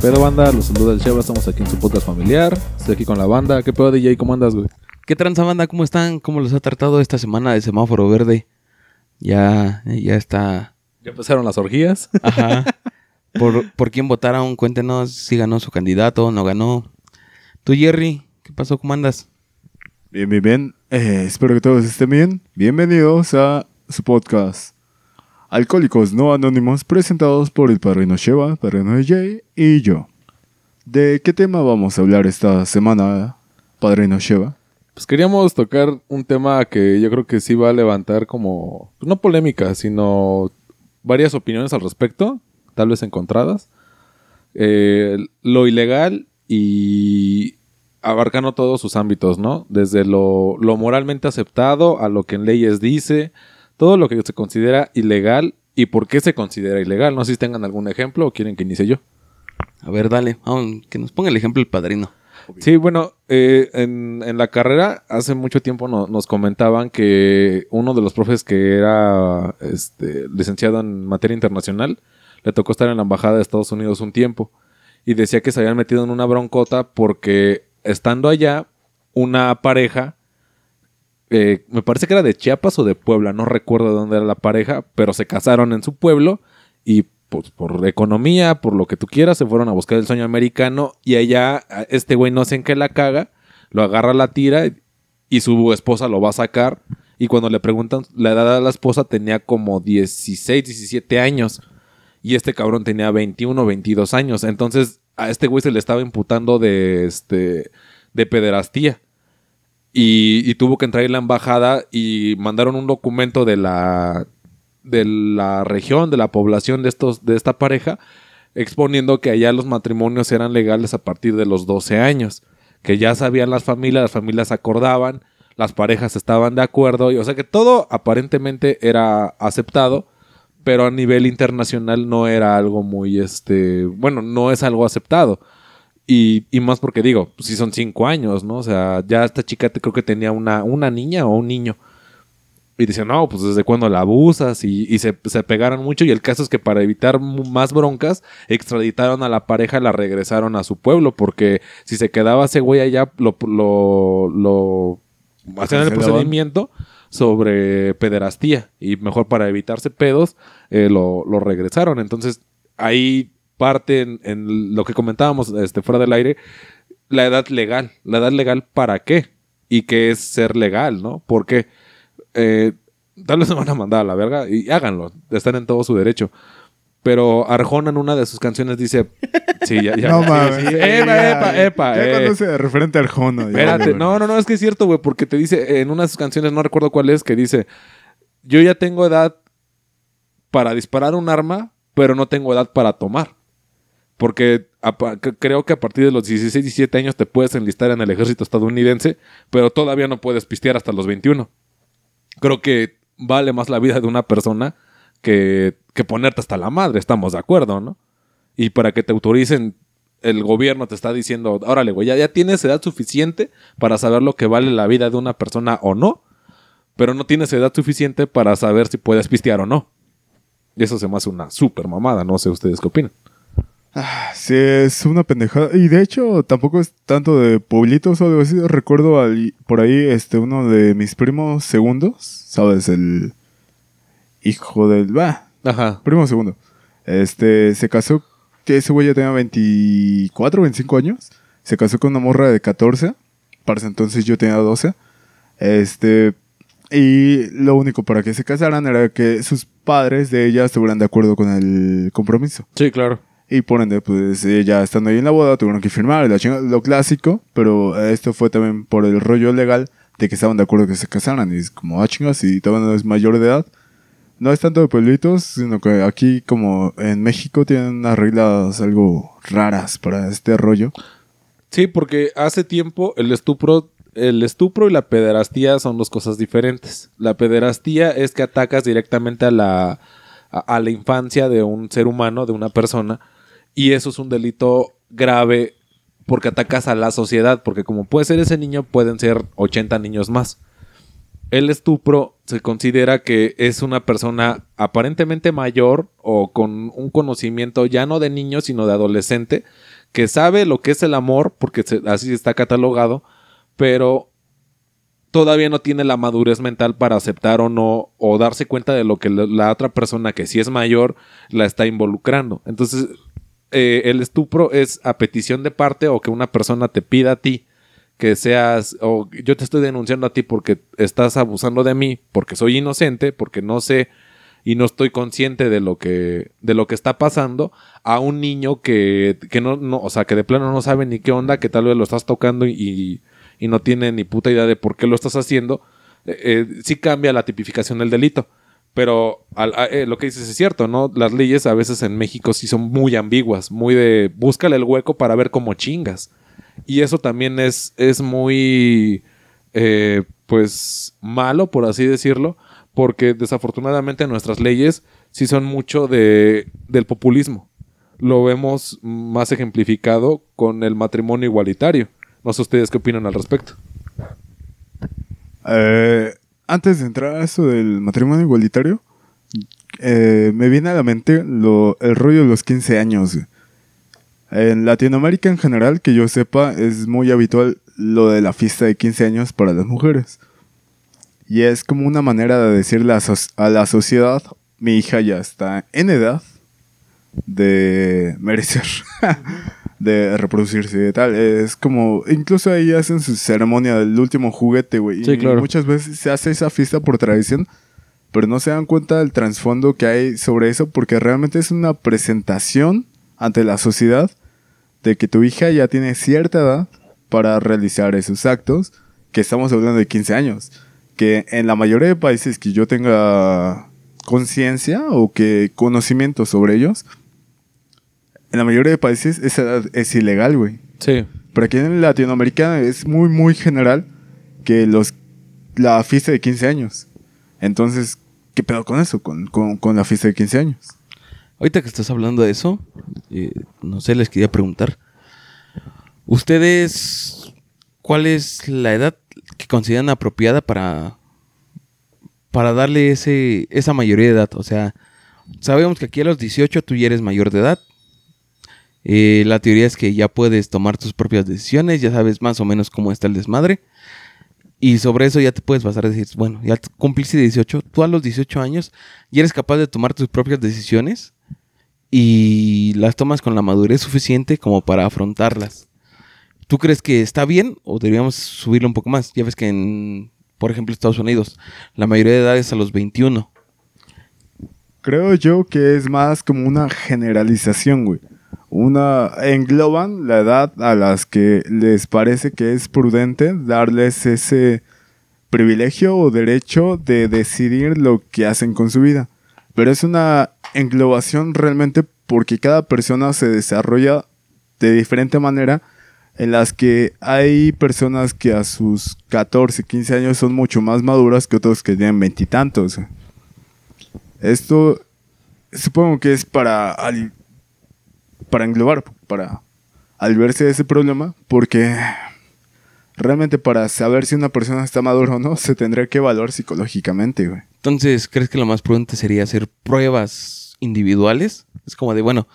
Pero banda, los saluda el Cheva, estamos aquí en su podcast familiar. Estoy aquí con la banda. ¿Qué pedo, DJ? ¿Cómo andas, güey? ¿Qué tranza banda? ¿Cómo están? ¿Cómo los ha tratado esta semana de semáforo verde? Ya, ya está. Ya empezaron las orgías. Ajá. ¿Por, ¿Por quién votaron? Cuéntenos si ganó su candidato, no ganó. Tú, Jerry, ¿qué pasó? ¿Cómo andas? Bien, bien, bien. Eh, espero que todos estén bien. Bienvenidos a su podcast. Alcohólicos No Anónimos, presentados por el Padrino Sheva, Padrino Jay y yo. ¿De qué tema vamos a hablar esta semana, Padrino Sheva? Pues queríamos tocar un tema que yo creo que sí va a levantar como, no polémica, sino varias opiniones al respecto, tal vez encontradas. Eh, lo ilegal y abarcando todos sus ámbitos, ¿no? Desde lo, lo moralmente aceptado a lo que en leyes dice, todo lo que se considera ilegal y por qué se considera ilegal. No sé si tengan algún ejemplo o quieren que inicie yo. A ver, dale, que nos ponga el ejemplo el padrino. Sí, bueno, eh, en, en la carrera hace mucho tiempo no- nos comentaban que uno de los profes que era este, licenciado en materia internacional le tocó estar en la embajada de Estados Unidos un tiempo y decía que se habían metido en una broncota porque estando allá una pareja eh, me parece que era de Chiapas o de Puebla, no recuerdo de dónde era la pareja, pero se casaron en su pueblo y pues por economía, por lo que tú quieras, se fueron a buscar el sueño americano y allá este güey no sé en qué la caga, lo agarra la tira y su esposa lo va a sacar y cuando le preguntan la edad de la esposa tenía como 16, 17 años y este cabrón tenía 21, 22 años, entonces a este güey se le estaba imputando de este de pederastía. Y, y tuvo que entrar a la embajada y mandaron un documento de la de la región, de la población de estos de esta pareja exponiendo que allá los matrimonios eran legales a partir de los 12 años, que ya sabían las familias, las familias acordaban, las parejas estaban de acuerdo, y, o sea que todo aparentemente era aceptado, pero a nivel internacional no era algo muy este, bueno, no es algo aceptado. Y, y más porque digo, si son cinco años, ¿no? O sea, ya esta chica te- creo que tenía una, una niña o un niño. Y dice, no, pues desde cuándo la abusas y, y se, se pegaron mucho. Y el caso es que para evitar más broncas, extraditaron a la pareja y la regresaron a su pueblo. Porque si se quedaba ese güey allá, lo, lo, lo hacían el procedimiento sobre pederastía. Y mejor para evitarse pedos, eh, lo, lo regresaron. Entonces, ahí parte en, en lo que comentábamos este, fuera del aire, la edad legal. ¿La edad legal para qué? ¿Y qué es ser legal, no? Porque eh, tal vez se van a mandar a la verga y háganlo, están en todo su derecho. Pero Arjona en una de sus canciones dice... Sí, ya, ya. no sí, mames. sí. Epa, epa, epa. Ya eh. conoce referente a Arjona. Espérate, no, no, no, es que es cierto, güey, porque te dice en una de sus canciones, no recuerdo cuál es, que dice, yo ya tengo edad para disparar un arma, pero no tengo edad para tomar. Porque creo que a partir de los 16, 17 años te puedes enlistar en el ejército estadounidense, pero todavía no puedes pistear hasta los 21. Creo que vale más la vida de una persona que, que ponerte hasta la madre, estamos de acuerdo, ¿no? Y para que te autoricen, el gobierno te está diciendo, órale, güey, ya, ya tienes edad suficiente para saber lo que vale la vida de una persona o no, pero no tienes edad suficiente para saber si puedes pistear o no. Y eso se me hace una super mamada, no sé ustedes qué opinan. Sí, es una pendejada. Y de hecho, tampoco es tanto de pueblitos o algo así. Recuerdo al- por ahí este uno de mis primos segundos, ¿sabes? El hijo del... Va, Ajá. primo segundo. Este, se casó, que ese güey ya tenía 24, 25 años. Se casó con una morra de 14. Para ese entonces yo tenía 12. Este, y lo único para que se casaran era que sus padres de ella estuvieran de acuerdo con el compromiso. Sí, claro. Y por ende, pues ya estando ahí en la boda, tuvieron que firmar la lo clásico, pero esto fue también por el rollo legal de que estaban de acuerdo que se casaran. Y es como, ah, chingas, si todavía no es mayor de edad. No es tanto de pueblitos, sino que aquí, como en México, tienen unas reglas algo raras para este rollo. Sí, porque hace tiempo el estupro, el estupro y la pederastía son dos cosas diferentes. La pederastía es que atacas directamente a la, a, la infancia de un ser humano, de una persona, y eso es un delito grave porque atacas a la sociedad, porque como puede ser ese niño, pueden ser 80 niños más. El estupro se considera que es una persona aparentemente mayor o con un conocimiento ya no de niño, sino de adolescente, que sabe lo que es el amor, porque así está catalogado, pero todavía no tiene la madurez mental para aceptar o no, o darse cuenta de lo que la- otra persona que sí es mayor la está involucrando. Entonces, eh, el estupro es a petición de parte o que una persona te pida a ti que seas, o yo te estoy denunciando a ti porque estás abusando de mí, porque soy inocente, porque no sé y no estoy consciente de lo que, de lo que está pasando, a un niño que, que no, no, o sea, que de plano no sabe ni qué onda, que tal vez lo estás tocando y no tiene ni puta idea de por qué lo estás haciendo, eh, eh, sí cambia la tipificación del delito. Pero eh, lo que dices es cierto, ¿no? Las leyes a veces en México sí son muy ambiguas, muy de búscale el hueco para ver cómo chingas. Y eso también es, es muy, eh, pues, malo, por así decirlo, porque desafortunadamente nuestras leyes sí son mucho de, del populismo. Lo vemos más ejemplificado con el matrimonio igualitario. No sé ustedes qué opinan al respecto. Eh, antes de entrar a eso del matrimonio igualitario, eh, me viene a la mente lo- el rollo de los 15 años. En Latinoamérica en general, que yo sepa, es muy habitual lo de la fiesta de 15 años para las mujeres. Y es como una manera de decirle a, a la sociedad, mi hija ya está en edad de merecer, de reproducirse y tal. Es como, incluso ahí hacen su ceremonia del último juguete, güey. Sí, y claro. muchas veces se hace esa fiesta por tradición, pero no se dan cuenta del trasfondo que hay sobre eso, porque realmente es una presentación ante la sociedad de que tu hija ya tiene cierta edad para realizar esos actos, que estamos hablando de 15 años. Que en la mayoría de países que yo tenga conciencia o que conocimiento sobre ellos, en la mayoría de países esa edad es ilegal, güey. Sí. Pero aquí en Latinoamérica es muy, muy general que los la fiesta de 15 años. Entonces, ¿qué pedo con eso? Con, con, con la fiesta de 15 años. Ahorita que estás hablando de eso, eh, no sé, les quería preguntar. ¿Ustedes cuál es la edad que consideran apropiada para, para darle ese, esa mayoría de edad? O sea, sabemos que aquí a los 18 tú ya eres mayor de edad. Eh, la teoría es que ya puedes tomar tus propias decisiones, ya sabes más o menos cómo está el desmadre. Y sobre eso ya te puedes basar y decir, bueno, ya cumpliste 18, tú a los 18 años ya eres capaz de tomar tus propias decisiones y las tomas con la madurez suficiente como para afrontarlas. ¿Tú crees que está bien o deberíamos subirlo un poco más? Ya ves que en, por ejemplo, Estados Unidos, la mayoría de edad es a los 21. Creo yo que es más como una generalización, güey. Una engloban la edad a las que les parece que es prudente darles ese privilegio o derecho de decidir lo que hacen con su vida. Pero es una englobación realmente porque cada persona se desarrolla de diferente manera en las que hay personas que a sus 14, 15 años son mucho más maduras que otros que tienen veintitantos. Esto supongo que es para para englobar, para al verse ese problema, porque realmente para saber si una persona está madura o no, se tendría que evaluar psicológicamente, güey. Entonces, ¿crees que lo más prudente sería hacer pruebas individuales? Es como de, bueno,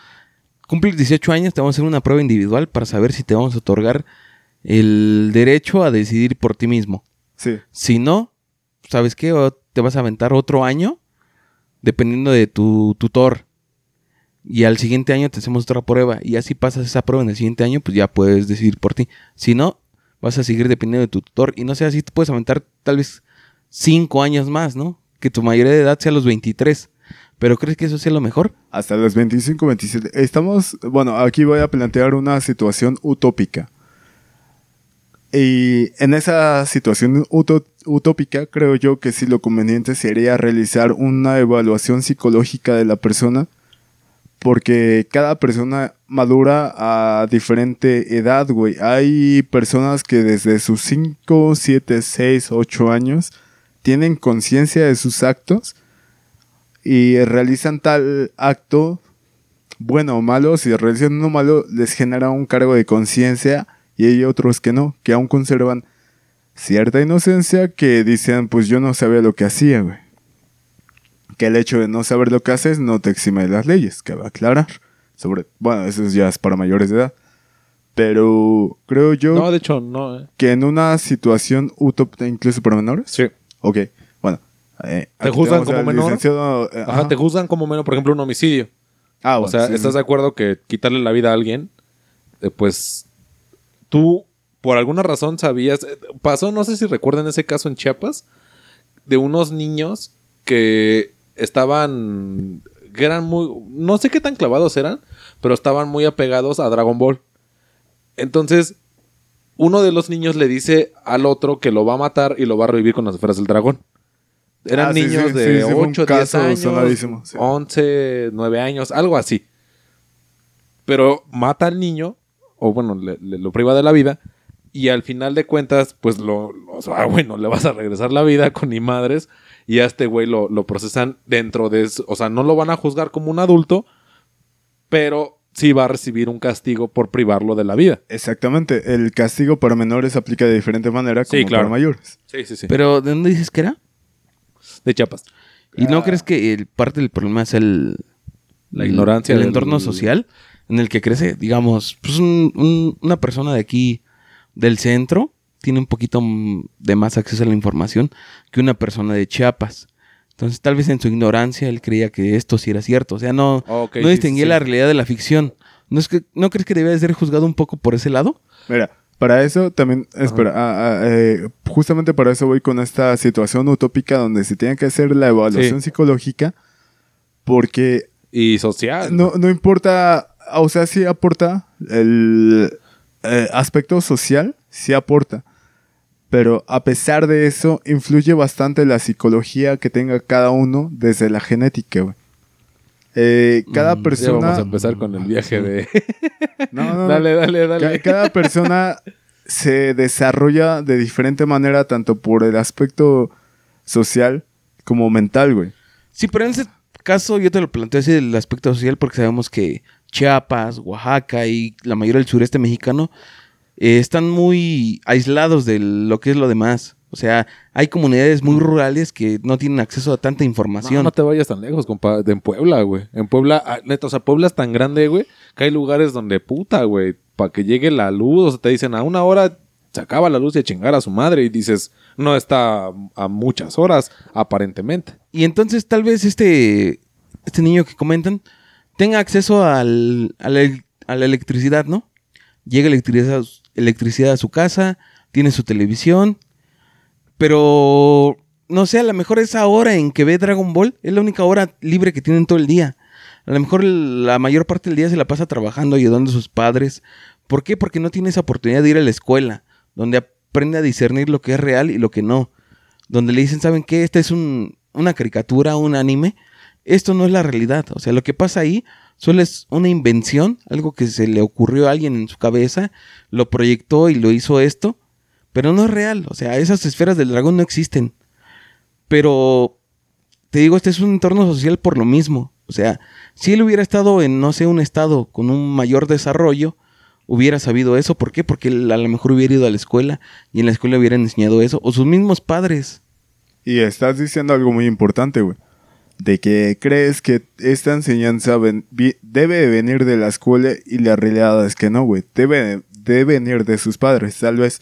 cumples 18 años, te vamos a hacer una prueba individual para saber si te vamos a otorgar el derecho a decidir por ti mismo. Sí. Si no, ¿sabes qué? Te vas a aventar otro año dependiendo de tu tutor. Y al siguiente año te hacemos otra prueba. Y así pasas esa prueba en el siguiente año, pues ya puedes decidir por ti. Si no, vas a seguir dependiendo de tu tutor. Y no sé, así te puedes aventar tal vez cinco años más, ¿no? Que tu mayoría de edad sea los 23. Pero ¿crees que eso sea lo mejor? Hasta los 25, 27. Estamos, bueno, aquí voy a plantear una situación utópica. Y en esa situación utópica, creo yo que sí lo conveniente sería realizar una evaluación psicológica de la persona, porque cada persona madura a diferente edad, güey. Hay personas que desde sus 5, 7, 6, 8 años tienen conciencia de sus actos y realizan tal acto bueno o malo, si realizan uno malo, les genera un cargo de conciencia y hay otros que no, que aún conservan cierta inocencia que dicen, pues yo no sabía lo que hacía, güey. Que el hecho de no saber lo que haces no te exime de las leyes, que va a aclarar. Sobre, bueno, eso ya es para mayores de edad. Pero creo yo No, de hecho, no. eh. que en una situación utópica, incluso para menores. Sí. Ok, bueno. eh, ¿Te juzgan como menor? eh, Ajá, te juzgan como menos, por ejemplo, un homicidio. Ah, o bueno, sea, sí, ¿estás sí. de acuerdo que quitarle la vida a alguien, eh, pues tú, por alguna razón, sabías... Pasó, no sé si recuerdan ese caso en Chiapas, de unos niños que estaban... eran muy... no sé qué tan clavados eran, pero estaban muy apegados a Dragon Ball. Entonces, uno de los niños le dice al otro que lo va a matar y lo va a revivir con las esferas del dragón. Eran Ah, sí, niños sí, de sí, sí, fue un 8, 10 caso años, sonadísimo, sí. 11, 9 años, algo así. Pero mata al niño, o bueno, le- le- lo priva de la vida, y al final de cuentas, pues lo, lo- o sea, bueno, le vas a regresar la vida con ni madres, y a este güey lo, lo procesan dentro de eso, o sea, no lo van a juzgar como un adulto, pero sí va a recibir un castigo por privarlo de la vida. Exactamente. El castigo para menores aplica de diferente manera como Sí, claro. para mayores. Sí, sí, sí. Pero, ¿de dónde dices que era? de Chiapas. ¿Y Ah. no crees que el, parte del problema es el... La ignorancia El del- entorno social en el que crece, digamos, pues un- un- una persona de aquí del centro tiene un poquito de más acceso a la información que una persona de Chiapas. Entonces, tal vez en su ignorancia él creía que esto sí era cierto. O sea, no, distinguía sí, la realidad de la ficción. ¿No, es que, ¿No crees que debía de ser juzgado un poco por ese lado? Mira, para eso también, espera, ah, ah, eh, justamente para eso voy con esta situación utópica donde se tiene que hacer la evaluación Sí. psicológica porque Y social. no, no importa, o sea, sí aporta el eh, aspecto social, sí aporta. Pero a pesar de eso, influye bastante la psicología que tenga cada uno desde la genética, güey. Eh, cada Mm, persona... vamos a empezar con el viaje de... No, no, no. dale, dale, dale. Cada persona se desarrolla de diferente manera, tanto por el aspecto social como mental, güey. Sí, pero en ese caso yo te lo planteo así del aspecto social porque sabemos que Chiapas, Oaxaca y la mayoría del sureste mexicano eh, están muy aislados de lo que es lo demás. O sea, hay comunidades muy rurales que no tienen acceso a tanta información. No, no te vayas tan lejos, compa. De en Puebla, güey. En Puebla, ah, neta, o sea, Puebla es tan grande, güey, que hay lugares donde puta, güey, para que llegue la luz, o sea, te dicen a una hora se acaba la luz y a chingar a su madre y dices, no está a muchas horas, aparentemente. Y entonces tal vez este, este niño que comentan tenga acceso al, a, la, a la electricidad, ¿no? Llega electricidad, electricidad a su casa, tiene su televisión, pero no sé, a lo mejor esa hora en que ve Dragon Ball es la única hora libre que tienen todo el día. A lo mejor la mayor parte del día se la pasa trabajando, ayudando a sus padres. ¿Por qué? Porque no tiene esa oportunidad de ir a la escuela, donde aprende a discernir lo que es real y lo que no. Donde le dicen, ¿saben qué? Esta es un- una caricatura, un anime. Esto no es la realidad. O sea, lo que pasa ahí solo es una invención, algo que se le ocurrió a alguien en su cabeza, lo proyectó y lo hizo esto, pero no es real. O sea, esas esferas del dragón no existen. Pero te digo, este es un entorno social por lo mismo. O sea, si él hubiera estado en, no sé, un estado con un mayor desarrollo, hubiera sabido eso. ¿Por qué? Porque él a lo mejor hubiera ido a la escuela y en la escuela hubieran enseñado eso. O sus mismos padres. Y estás diciendo algo muy importante, güey. De que crees que esta enseñanza ven- debe de venir de la escuela y la realidad es que no, güey. Debe de venir de sus padres. Tal vez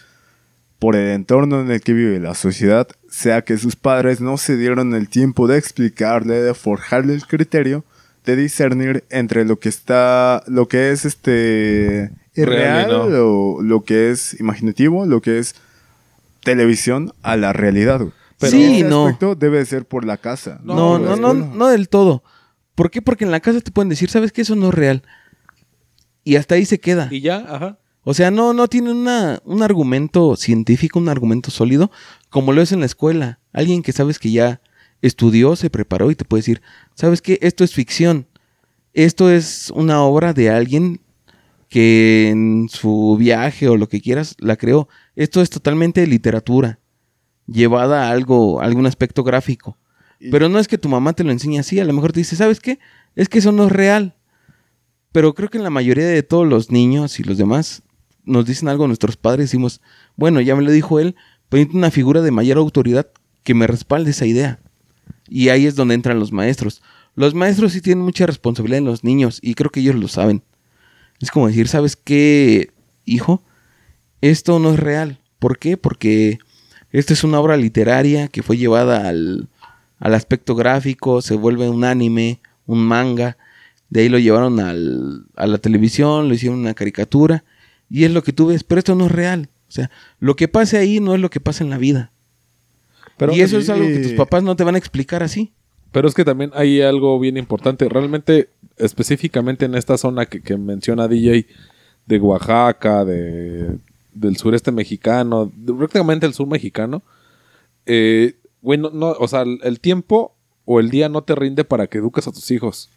por el entorno en el que vive la sociedad, sea que sus padres no se dieron el tiempo de explicarle, de forjarle el criterio, de discernir entre lo que está, lo que es este Real o lo que es imaginativo, lo que es televisión a la realidad, güey. Pero Sí, ese no. aspecto debe ser por la casa. No, no, no, no, del todo. ¿Por qué? Porque en la casa te pueden decir, ¿sabes qué? Eso no es real. Y hasta ahí se queda. Y ya, ajá. O sea, no, no tiene una, un argumento científico, un argumento sólido, como lo es en la escuela. Alguien que sabes que ya estudió, se preparó y te puede decir, ¿sabes qué? Esto es ficción. Esto es una obra de alguien que en su viaje o lo que quieras la creó. Esto es totalmente literatura, llevada a algo, a algún aspecto gráfico. Pero no es que tu mamá te lo enseñe así, a lo mejor te dice, ¿sabes qué? Es que eso no es real. Pero creo que en la mayoría de todos los niños y los demás nos dicen algo nuestros padres, decimos, bueno, ya me lo dijo él, pero una figura de mayor autoridad que me respalde esa idea. Y ahí es donde entran los maestros. Los maestros sí tienen mucha responsabilidad en los niños y creo que ellos lo saben. Es como decir, ¿sabes qué, hijo? Esto no es real. ¿Por qué? Porque esta es una obra literaria que fue llevada al, al aspecto gráfico, se vuelve un anime, un manga. De ahí lo llevaron al, a la televisión, lo hicieron una caricatura. Y es lo que tú ves, pero esto no es real. O sea, lo que pase ahí no es lo que pasa en la vida. Pero, y eso es algo que tus papás no te van a explicar así. Pero es que también hay algo bien importante. Realmente, específicamente en esta zona que, que menciona DJ de Oaxaca, de, del sureste mexicano, de- prácticamente el sur mexicano, eh, güey, no, no, o sea, el, el tiempo o el día no te rinde para que eduques a tus hijos.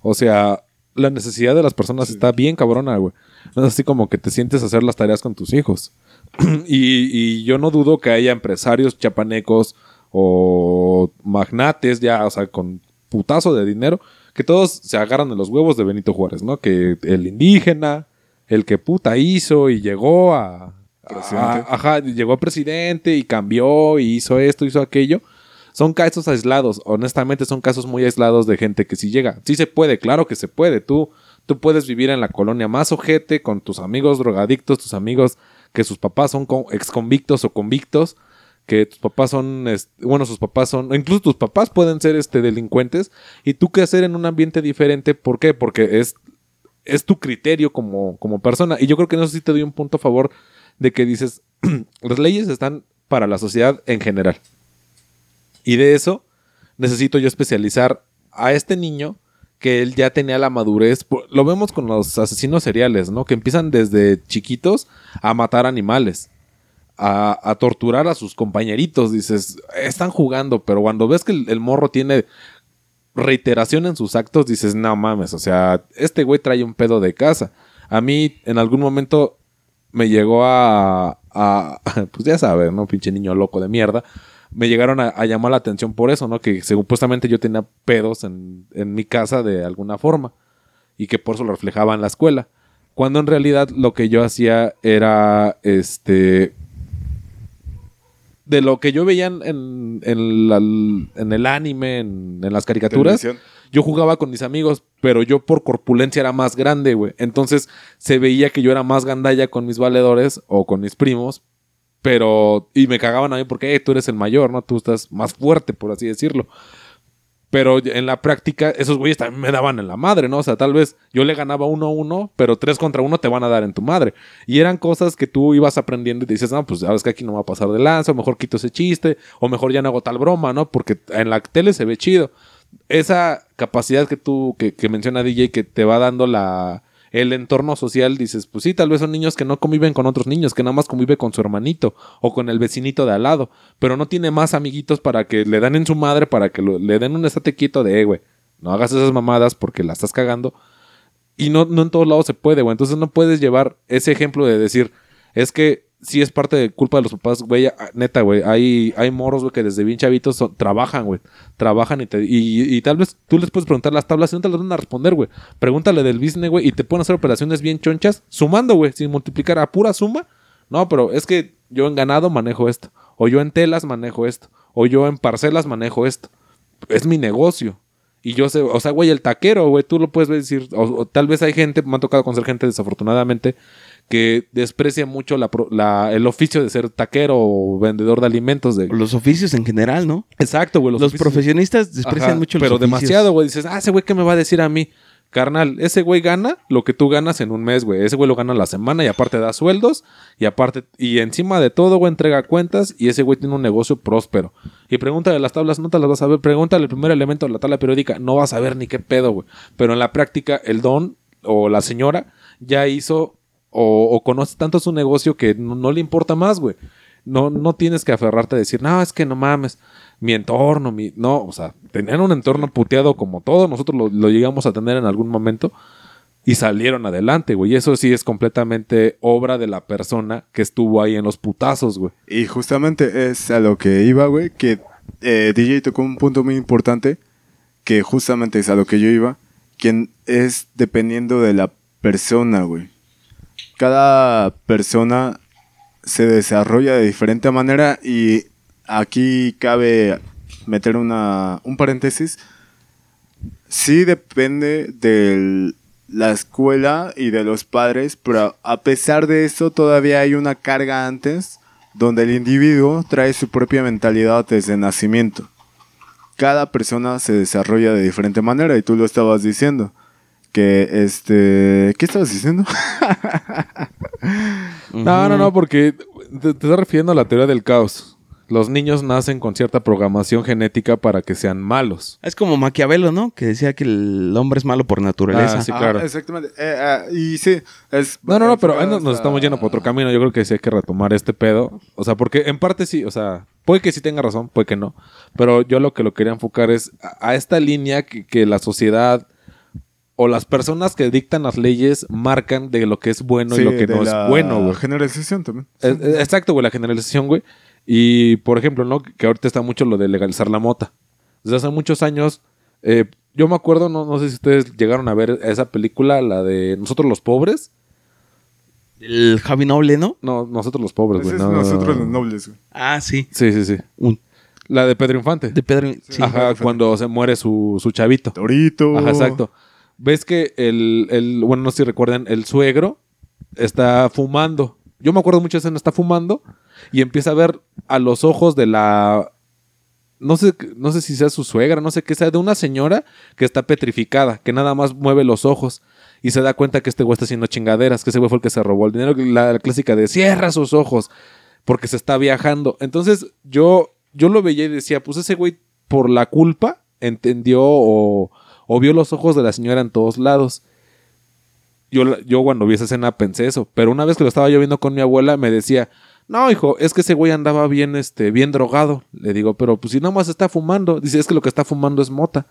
O sea, la necesidad de las personas está bien cabrona, güey. No es así como que te sientes a hacer las tareas con tus hijos. y, y yo no dudo que haya empresarios chapanecos o magnates ya, o sea, con putazo de dinero, que todos se agarran de los huevos de Benito Juárez, ¿no? Que el indígena, el que puta hizo y llegó a... Ajá, llegó a presidente y cambió y hizo esto, hizo aquello. Son casos aislados, honestamente son casos muy aislados de gente que sí llega. Sí se puede, claro que se puede. Tú, tú puedes vivir en la colonia más ojete con tus amigos drogadictos, tus amigos que sus papás son con- exconvictos o convictos, que tus papás son, bueno, sus papás son, incluso tus papás pueden ser este, delincuentes, y tú qué hacer en un ambiente diferente, ¿por qué? Porque es, es tu criterio como, como persona, y yo creo que en eso sí te doy un punto a favor de que dices, las leyes están para la sociedad en general, y de eso necesito yo especializar a este niño que él ya tenía la madurez. Lo vemos con los asesinos seriales, ¿no? Que empiezan desde chiquitos a matar animales, a, torturar a sus compañeritos. Dices, están jugando, pero cuando ves que el morro tiene reiteración en sus actos, dices, no mames, o sea, este güey trae un pedo de casa. A mí en algún momento me llegó a, a pues ya sabes, ¿no? Pinche niño loco de mierda. Me llegaron a, a llamar la atención por eso, ¿no? Que supuestamente yo tenía pedos en, en mi casa de alguna forma y que por eso lo reflejaba en la escuela. Cuando en realidad lo que yo hacía era, este, de lo que yo veía en, en, en la- en el anime, en, en las caricaturas, Televisión. yo jugaba con mis amigos, pero yo por corpulencia era más grande, güey. Entonces se veía que yo era más gandalla con mis valedores o con mis primos, pero... Y me cagaban a mí porque "Eh, tú eres el mayor, ¿no? Tú estás más fuerte, por así decirlo. Pero en la práctica, esos güeyes también me daban en la madre, ¿no? O sea, tal vez yo le ganaba uno a uno, pero tres contra uno te van a dar en tu madre. Y eran cosas que tú ibas aprendiendo y te dices, no, pues sabes que aquí no va a pasar de lanza, o mejor quito ese chiste, o mejor ya no hago tal broma, ¿no? Porque en la tele se ve chido. Esa capacidad que tú, que, que menciona DJ, que te va dando la, el entorno social, dices, pues sí, tal vez son niños que no conviven con otros niños, que nada más convive con su hermanito o con el vecinito de al lado, pero no tiene más amiguitos para que le dan en su madre, para que le den un estate quieto de, eh, güey, no hagas esas mamadas porque la estás cagando. Y no, no en todos lados se puede, güey. Entonces no puedes llevar ese ejemplo de decir, es que sí es parte de culpa de los papás, güey. ah, Neta, güey. Hay, hay morros, güey, que desde bien chavitos trabajan, güey. Trabajan y, te, y, y tal vez tú les puedes preguntar las tablas y no te las van a responder, güey. Pregúntale del business, güey, y te pueden hacer operaciones bien chonchas, sumando, güey, sin multiplicar a pura suma. No, pero es que yo en ganado manejo esto. O yo en telas manejo esto. O yo en parcelas manejo esto. Es mi negocio. Y yo sé, o sea, güey, el taquero, güey, tú lo puedes decir, o, o tal vez hay gente, me ha tocado conocer gente desafortunadamente, que desprecia mucho la, el oficio de ser taquero o vendedor de alimentos. De... Los oficios en general, ¿no? Exacto, güey. Los, oficios- profesionistas desprecian Ajá, mucho los Pero oficios. demasiado, güey. Dices, ah, ese güey, ¿qué me va a decir a mí? Carnal, ese güey gana lo que tú ganas en un mes, güey. Ese güey lo gana la semana y aparte da sueldos y aparte, y encima de todo, güey, entrega cuentas y ese güey tiene un negocio próspero. Y pregúntale las tablas, no te las vas a ver. Pregúntale el primer elemento de la tabla periódica, no vas a ver ni qué pedo, güey. Pero en la práctica, el don o la señora ya hizo o, o conoce tanto su negocio que no, le importa más, güey. No, no tienes que aferrarte a decir, no, es que no mames, mi entorno, mi. No, o sea, tenían un entorno puteado como todo, nosotros lo, lo llegamos a tener en algún momento y salieron adelante, güey. Y eso sí es completamente obra de la persona que estuvo ahí en los putazos, güey. Y justamente es a lo que iba, güey, que eh, DJ tocó un punto muy importante, que justamente es a lo que yo iba, quien es dependiendo de la persona, güey. Cada persona se desarrolla de diferente manera y aquí cabe meter una, un paréntesis. Sí depende de la escuela y de los padres, pero a pesar de eso todavía hay una carga antes donde el individuo trae su propia mentalidad desde nacimiento. Cada persona se desarrolla de diferente manera y tú lo estabas diciendo. Que este. ¿Qué estabas diciendo? No, no, no, porque te, te estás refiriendo a la teoría del caos. Los niños nacen con cierta programación genética para que sean malos. Es como Maquiavelo, ¿no? Que decía que el hombre es malo por naturaleza. Ah, sí, claro. Ah, exactamente. Eh, ah, y sí, es. No, no, no, pero ahí nos, estamos yendo por otro camino. Yo creo que sí hay que retomar este pedo. O sea, porque en parte sí, o sea, puede que sí tenga razón, puede que no. Pero yo lo que lo quería enfocar es a, a esta línea que, que la sociedad o las personas que dictan las leyes marcan de lo que es bueno Sí, y lo que de no la es bueno, güey. Generalización también. Eh, eh, Exacto, güey, la generalización, güey. Y, por ejemplo, ¿no? Que ahorita está mucho lo de legalizar la mota. Desde hace muchos años, eh, yo me acuerdo, no, no sé si ustedes llegaron a ver esa película, la de Nosotros los Pobres. El Javi Noble, ¿no? No, Nosotros los Pobres, güey. no. nosotros los nobles, güey. Ah, sí. Sí, sí, sí. Un- La de Pedro Infante. de Pedro. Sí. Ajá, Pedro cuando se muere su, su chavito. Torito. Ajá, exacto. Ves que el, el, bueno, no sé si recuerdan, el suegro está fumando. Yo me acuerdo mucho de escena, está fumando y empieza a ver a los ojos de la... No sé, no sé si sea su suegra, no sé qué sea, de una señora que está petrificada, que nada más mueve los ojos y se da cuenta que este güey está haciendo chingaderas, que ese güey fue el que se robó el dinero, la, la clásica de cierra sus ojos porque se está viajando. Entonces yo, yo lo veía y decía, pues ese güey por la culpa entendió o, o vio los ojos de la señora en todos lados. Yo, yo cuando vi esa escena pensé eso, pero una vez que lo estaba yo viendo con mi abuela me decía, no, hijo, es que ese güey andaba bien, este, bien drogado. Le digo, pero pues si nada más está fumando. Dice, es que lo que está fumando es mota.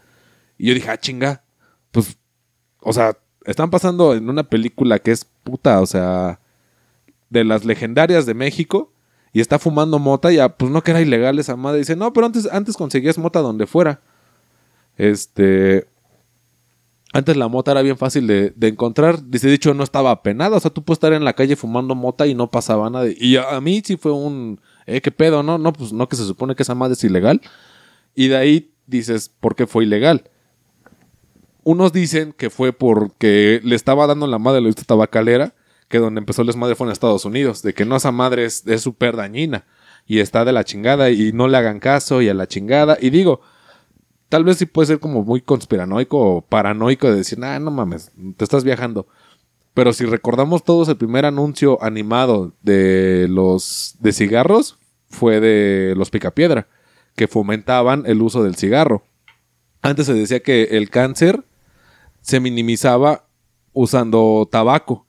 Y yo dije, ah, chinga. Pues, o sea, están pasando en una película que es puta, o sea, de las legendarias de México. Y está fumando mota, ya, pues no que era ilegal esa madre. Dice, no, pero antes, antes conseguías mota donde fuera. Este. Antes la mota era bien fácil de, de encontrar. Dice, de hecho, no estaba penada. O sea, tú puedes estar en la calle fumando mota y no pasaba nada. Y a, mí sí fue un. Eh, ¿qué pedo? No, no, pues no, que se supone que esa madre es ilegal. Y de ahí dices, ¿por qué fue ilegal? Unos dicen que fue porque le estaba dando la madre a la tabacalera, que donde empezó el desmadre fue en Estados Unidos, de que no, esa madre es súper dañina y está de la chingada y no le hagan caso y a la chingada. Y digo, tal vez sí puede ser como muy conspiranoico o paranoico de decir, ah, no mames, te estás viajando. Pero si recordamos todos, el primer anuncio animado de los de cigarros fue de los Picapiedra, que fomentaban el uso del cigarro. Antes se decía que el cáncer se minimizaba usando tabaco.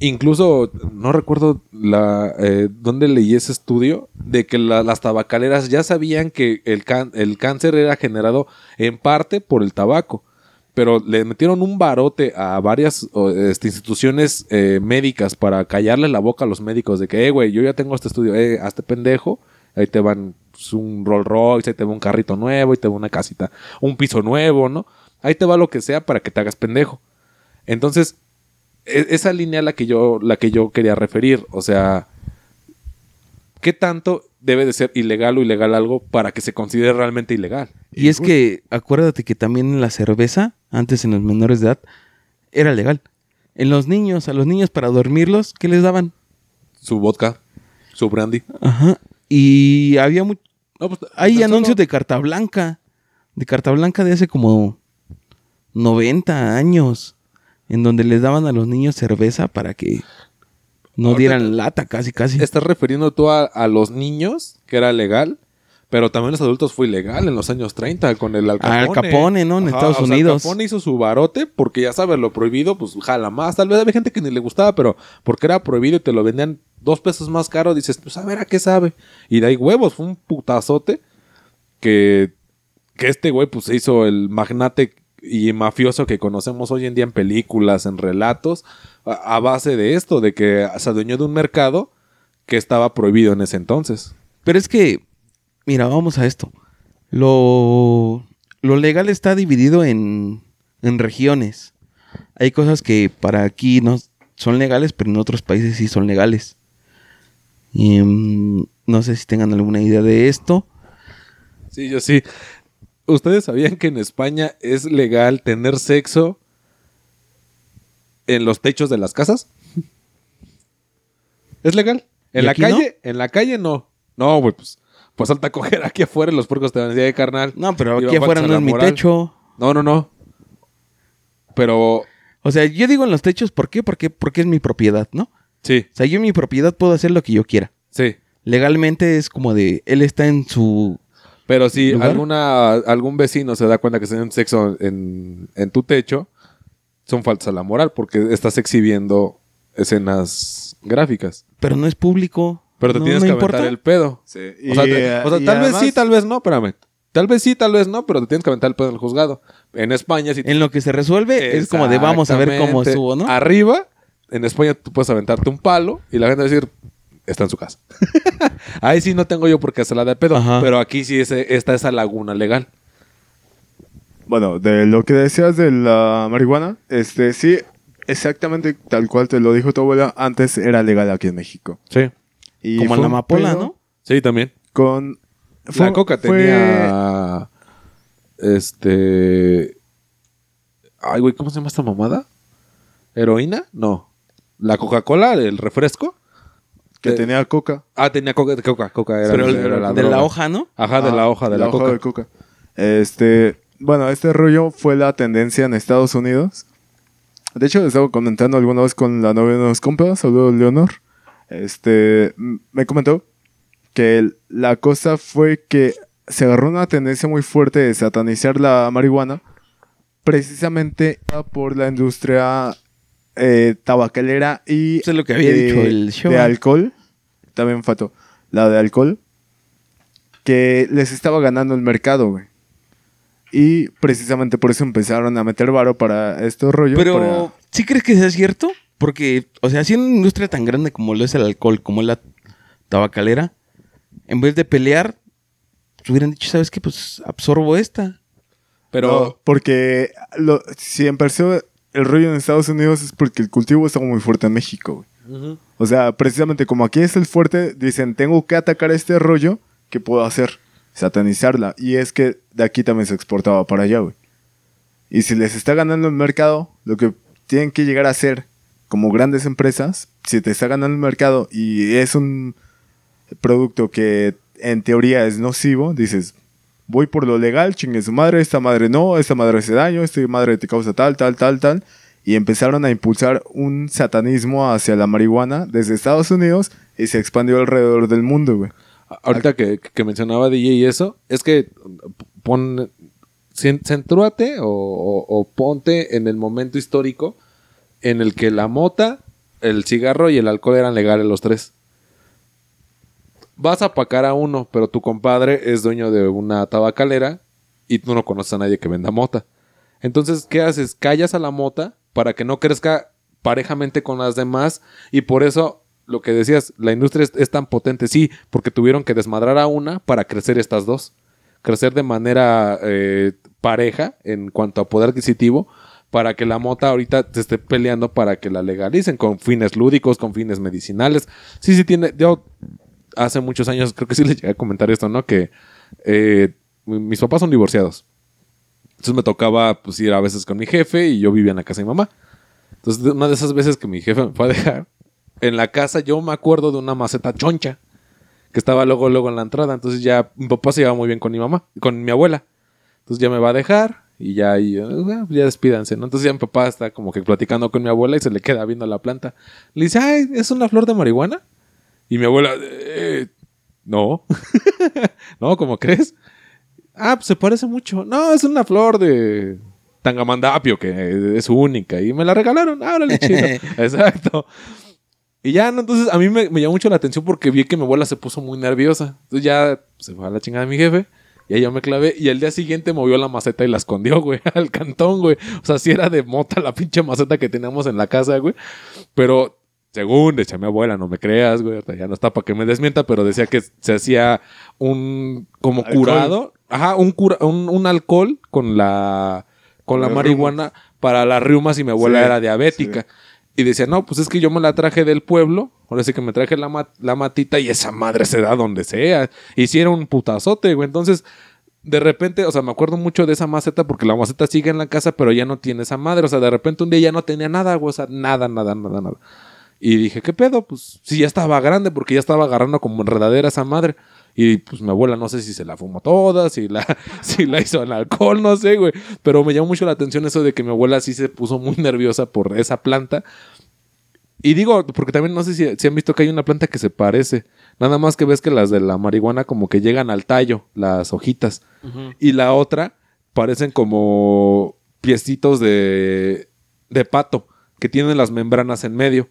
Incluso, no recuerdo la, eh, dónde leí ese estudio, de que la- las tabacaleras ya sabían que el, can- el cáncer era generado en parte por el tabaco, pero le metieron un barote a varias este, instituciones eh, médicas para callarle la boca a los médicos de que, eh, güey, yo ya tengo este estudio, eh, hazte pendejo, ahí te van pues, un Rolls Royce, ahí te va un carrito nuevo, ahí te va una casita, un piso nuevo, ¿no? Ahí te va lo que sea para que te hagas pendejo. Entonces, esa línea a la que yo, la que yo quería referir. O sea, ¿qué tanto debe de ser ilegal o ilegal algo para que se considere realmente ilegal? Y es que acuérdate que también la cerveza, antes en los menores de edad, era legal. En los niños, a los niños para dormirlos, ¿qué les daban? Su vodka, su brandy. Ajá. Y había No, pues, hay anuncios solo- de carta blanca. De carta blanca de hace como 90 años. En donde les daban a los niños cerveza para que no dieran lata casi, casi. Estás refiriendo tú a, a los niños, que era legal, pero también los adultos fue ilegal en los años 30 con el Al Capone. Al Capone, ¿no? En Estados o sea, Unidos. Al Capone hizo su barote porque ya sabes, lo prohibido, pues jala más. Tal vez había gente que ni le gustaba, pero porque era prohibido y te lo vendían dos pesos más caro, dices, pues a ver a qué sabe. Y de ahí huevos, fue un putazote que, que este güey pues se hizo el magnate y mafioso que conocemos hoy en día en películas, en relatos, a, a base de esto, de que se adueñó de un mercado que estaba prohibido en ese entonces. Pero es que, mira, vamos a esto. Lo, lo legal está dividido en en regiones. Hay cosas que para aquí no son legales, pero en otros países sí son legales. Y, mm, no sé si tengan alguna idea de esto. Sí, yo sí. ¿Ustedes sabían que en España es legal tener sexo en los techos de las casas? Es legal. ¿Y En la calle, en la calle no. No, güey, pues, pues salta a coger aquí afuera y los puercos te van a decir, "Eh, carnal. No, pero aquí afuera no es mi techo. No, no, no. Pero, O sea, yo digo en los techos, ¿por qué? Porque, porque es mi propiedad, ¿no? sí, O sea, yo en mi propiedad puedo hacer lo que yo quiera. sí. Legalmente es como de, él está en su... Pero si ¿Lugar? alguna, algún vecino se da cuenta que tienen sexo en, en tu techo, son faltas a la moral porque estás exhibiendo escenas gráficas. Pero no es público. Pero te no, tienes no que importa. aventar el pedo. Sí. O sea, Y, te- o sea, y tal vez sí, tal vez no, espérame. Tal vez sí, tal vez no, pero te tienes que aventar el pedo en el juzgado. En España, si En lo que se resuelve es como de vamos a ver cómo estuvo, ¿no? Arriba, en España tú puedes aventarte un palo y la gente va a decir, está en su casa. Ahí sí no tengo yo por qué hacerla de pedo, Ajá. pero aquí sí ese, está esa laguna legal. Bueno, de lo que decías de la marihuana, este sí, exactamente tal cual te lo dijo tu abuela, antes era legal aquí en México. Sí. Y como la amapola, ¿no? Sí, también. Con la coca fue- tenía. Este. Ay, güey, ¿cómo se llama esta mamada? ¿Heroína? No. La Coca-Cola, el refresco. Que de- tenía coca. Ah, tenía coca, coca, coca era, Pero era la de la hoja, ¿no? Ajá, de Ah, la hoja de la, coca. de coca. Este, bueno, este rollo fue la tendencia en Estados Unidos. De hecho, estaba comentando alguna vez con la novia de unos compas, saludos Leonor. Este, me comentó que la cosa fue que se agarró una tendencia muy fuerte de satanizar la marihuana, precisamente por la industria eh, tabacalera y Eso es lo que había de- dicho el show. de alcohol. También faltó la de alcohol que les estaba ganando el mercado, güey. Y precisamente por eso empezaron a meter varo para estos rollos. Pero, para- ¿sí crees que sea cierto? Porque, o sea, si en una industria tan grande como lo es el alcohol, como es la tabacalera, en vez de pelear, pues hubieran dicho, ¿sabes qué? Pues absorbo esta. Pero. No, porque lo- si empezó el rollo en Estados Unidos es porque el cultivo estaba muy fuerte en México, güey. O sea, precisamente como aquí es el fuerte, dicen, tengo que atacar este rollo, ¿qué puedo hacer? Satanizarla. Y es que de aquí también se exportaba para allá, güey. Y si les está ganando el mercado, lo que tienen que llegar a hacer como grandes empresas, si te está ganando el mercado y es un producto que en teoría es nocivo, dices, voy por lo legal, chingue su madre, esta madre no, esta madre hace daño, esta madre te causa tal, tal, tal, tal. Y empezaron a impulsar un satanismo hacia la marihuana desde Estados Unidos y se expandió alrededor del mundo, güey. Ahorita que, mencionaba DJ y eso, es que pon, cen- centrúate o ponte en el momento histórico en el que la mota, el cigarro y el alcohol eran legales los tres. Vas a apacar a uno, pero tu compadre es dueño de una tabacalera y tú no conoces a nadie que venda mota. Entonces, ¿qué haces? Callas a la mota para que no crezca parejamente con las demás y por eso lo que decías, la industria es, tan potente, sí, porque tuvieron que desmadrar a una para crecer estas dos. Crecer de manera eh, pareja en cuanto a poder adquisitivo para que la mota ahorita se esté peleando para que la legalicen con fines lúdicos, con fines medicinales. Sí, sí tiene, yo hace muchos años creo que sí les llegué a comentar esto, ¿no? Que eh, mi- mis papás son divorciados. Entonces me tocaba pues, ir a veces con mi jefe y yo vivía en la casa de mi mamá. Entonces, una de esas veces que mi jefe me fue a dejar, en la casa yo me acuerdo de una maceta choncha que estaba luego, luego en la entrada. Entonces ya mi papá se llevaba muy bien con mi mamá, con mi abuela. Entonces ya me va a dejar y ya, y, eh, ya despídanse, ¿no? Entonces ya mi papá está como que platicando con mi abuela y se le queda viendo la planta. Le dice, ay, ¿es una flor de marihuana? Y mi abuela, "Eh, no. no, ¿cómo crees? Ah, pues se parece mucho. No, es una flor de tangamandapio que es única y me la regalaron. Órale, chido. Exacto. Y ya, ¿no? entonces a mí me, me llamó mucho la atención porque vi que mi abuela se puso muy nerviosa. Entonces ya se fue a la chingada de mi jefe. Y ahí yo me clavé. Y el día siguiente movió la maceta y la escondió, güey, al cantón, güey. O sea, sí era de mota la pinche maceta que teníamos en la casa, güey. Pero, según decía mi abuela, no me creas, güey. Ya no está para que me desmienta, pero decía que se hacía un como Alcohol. curado. Ajá, un, cura, un, un alcohol con la con la marihuana para las riumas y mi abuela Sí, era diabética. Y decía, no, pues es que yo me la traje del pueblo. Ahora sí que me traje la, ma- la matita y esa madre se da donde sea. Hicieron un putazote, güey. Entonces, de repente, o sea, me acuerdo mucho de esa maceta porque la maceta sigue en la casa, pero ya no tiene esa madre. O sea, de repente un día ya no tenía nada, güey. O sea, nada, nada, nada, nada. Y dije, ¿qué pedo? Pues sí, ya estaba grande porque ya estaba agarrando como enredadera esa madre. Y pues mi abuela no sé si se la fumó toda, si la, si la hizo en alcohol, no sé, güey. Pero me llamó mucho la atención eso de que mi abuela sí se puso muy nerviosa por esa planta. Y digo, porque también no sé si, si han visto que hay una planta que se parece. Nada más que ves que las de la marihuana como que llegan al tallo, las hojitas. Y la otra parecen como piecitos de, de pato que tienen las membranas en medio.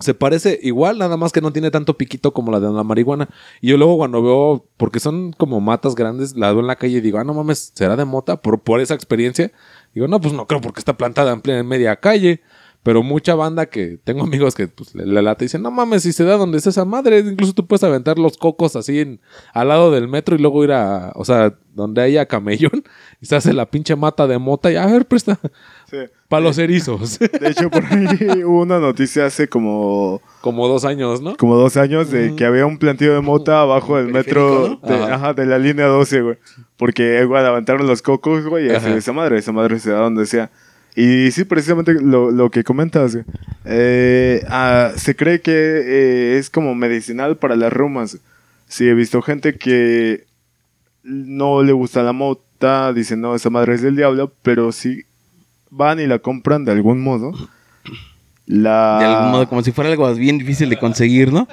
Se parece igual, nada más que no tiene tanto piquito como la de la marihuana. Y yo luego cuando veo, porque son como matas grandes, la veo en la calle y digo, ah, no mames, ¿será de mota? Por, por esa experiencia. Digo, no, pues no creo porque está plantada en plena en media calle. Pero mucha banda que tengo amigos que pues, le, late y dicen, no mames, si se da donde está esa madre, incluso tú puedes aventar los cocos así en, al lado del metro y luego ir a, o sea, donde haya camellón y se hace la pinche mata de mota y a ver, presta, Sí. para los erizos. De hecho, por ahí hubo una noticia hace como, Como dos años, ¿no? como dos años de que había un plantío de mota abajo del metro de, Ajá. ajá, de la línea 12, güey. Porque, güey, levantaron los cocos, güey, y así, esa madre, esa madre se da donde sea. Y sí, precisamente lo, lo que comentas, güey. Eh, ah, se cree que eh, es como medicinal para las reumas. Sí, he visto gente que no le gusta la mota, dicen, no, esa madre es del diablo, pero sí van y la compran de algún modo. La, De algún modo, como si fuera algo bien difícil de conseguir, ¿no?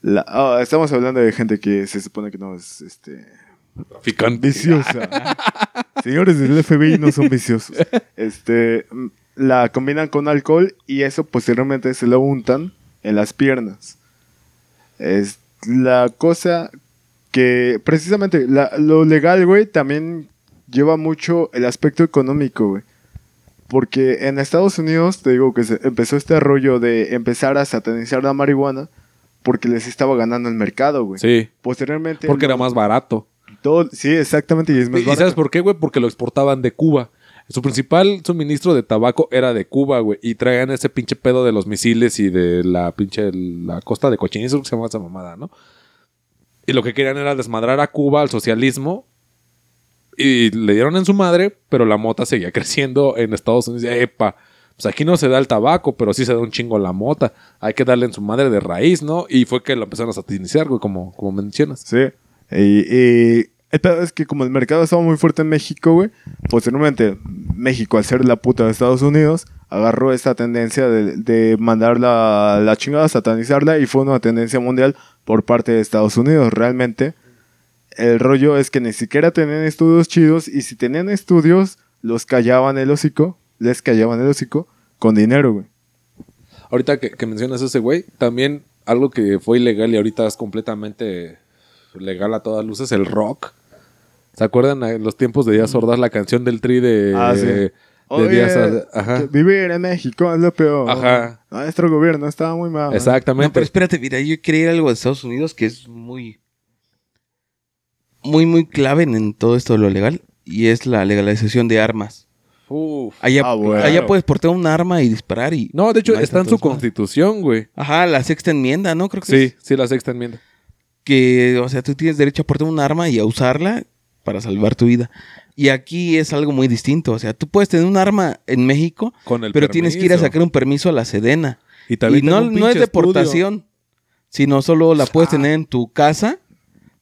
la- ah, estamos hablando de gente que se supone que no es este, Traficante. viciosa. Señores del FBI no son viciosos. Este, mm, la combinan con alcohol y eso posteriormente se lo untan en las piernas. Es la cosa que precisamente la- lo legal, güey, también lleva mucho el aspecto económico, güey. Porque en Estados Unidos, te digo que se empezó este rollo de empezar a satanizar la marihuana porque les estaba ganando el mercado, güey. Sí, Posteriormente. porque era más barato. todo- sí, exactamente, y es más ¿Y barato. sabes por qué, güey? Porque lo exportaban de Cuba. Su principal suministro de tabaco era de Cuba, güey. Y traían ese pinche pedo de los misiles y de la pinche la costa de cochinizo que se llama esa mamada, ¿no? Y lo que querían era desmadrar a Cuba al socialismo. Y le dieron en su madre, pero la mota seguía creciendo en Estados Unidos. Y, Epa, pues aquí no se da el tabaco, pero sí se da un chingo la mota. Hay que darle en su madre de raíz, ¿no? Y fue que lo empezaron a satinizar, güey, como, como mencionas. Sí. Y, y el pedo es que como el mercado estaba muy fuerte en México, güey, posteriormente México, al ser la puta de Estados Unidos, agarró esta tendencia de, de mandarla a la chingada, satanizarla, y fue una tendencia mundial por parte de Estados Unidos. Realmente, el rollo es que ni siquiera tenían estudios chidos, y si tenían estudios, los callaban el hocico, les callaban el hocico con dinero, güey. Ahorita que, que mencionas ese güey, también algo que fue ilegal y ahorita es completamente legal a todas luces, el rock. ¿Se acuerdan en los tiempos de Díaz Sordas la canción del tri de, Ah, sí. De Oye? Ajá. vivir en México es lo peor. Ajá. Nuestro gobierno estaba muy mal. Exactamente. No, pero espérate, mira, yo quería ir a algo de Estados Unidos que es muy, muy, muy clave en, en todo esto de lo legal y es la legalización de armas. Uf. Allá, Ah, bueno. allá puedes portar un arma y disparar y... No, de hecho, está en su constitución, güey. Ajá, la sexta enmienda, ¿no? Creo que Sí, es. sí, la sexta enmienda. Que, o sea, tú tienes derecho a portar un arma y a usarla para salvar tu vida. Y aquí es algo muy distinto. O sea, tú puedes tener un arma en México, Con el pero tienes que ir a sacar un permiso a la Sedena. Y Y no, no es deportación, sino solo la puedes Ah. tener en tu casa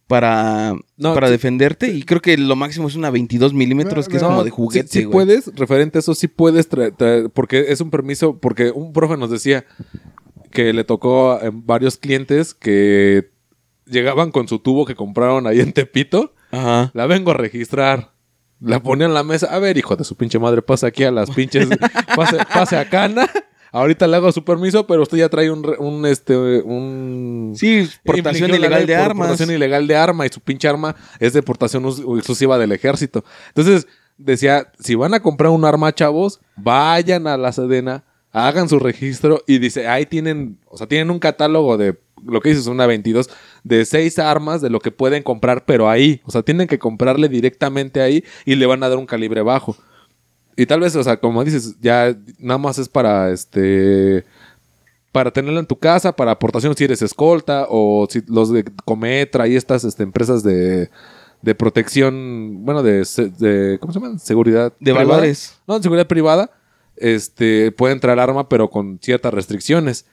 para, No, para defenderte. Y creo que lo máximo es una 22 milímetros, que es como de juguete. sí güey. puedes, referente a eso, sí puedes porque es un permiso, porque un profe nos decía que le tocó a varios clientes que llegaban con su tubo que compraron ahí en Tepito, Ajá. la vengo a registrar. La ponían en la mesa. A ver, hijo de su pinche madre, pasa aquí a las pinches. pase, pase a Cana. Ahorita le hago su permiso, pero usted ya trae un, re- un este, un. Sí, portación ilegal de por armas. Portación ilegal de arma y su pinche arma es de portación us- exclusiva del ejército. Entonces, decía, si van a comprar un arma, chavos, vayan a la Sedena, hagan su registro y dice, ahí tienen, o sea, tienen un catálogo de lo que dices, una 22, de seis armas de lo que pueden comprar, pero ahí, o sea, tienen que comprarle directamente ahí y le van a dar un calibre bajo. y tal vez, o sea, como dices, ya nada más es para este. Para tenerlo en tu casa, para aportación si eres escolta, o si los de Cometra y estas este, empresas de, de protección, bueno, de, de- ¿cómo se llaman? Seguridad. De privada. valores. No, de seguridad privada. Este, puede entrar arma, pero con ciertas restricciones.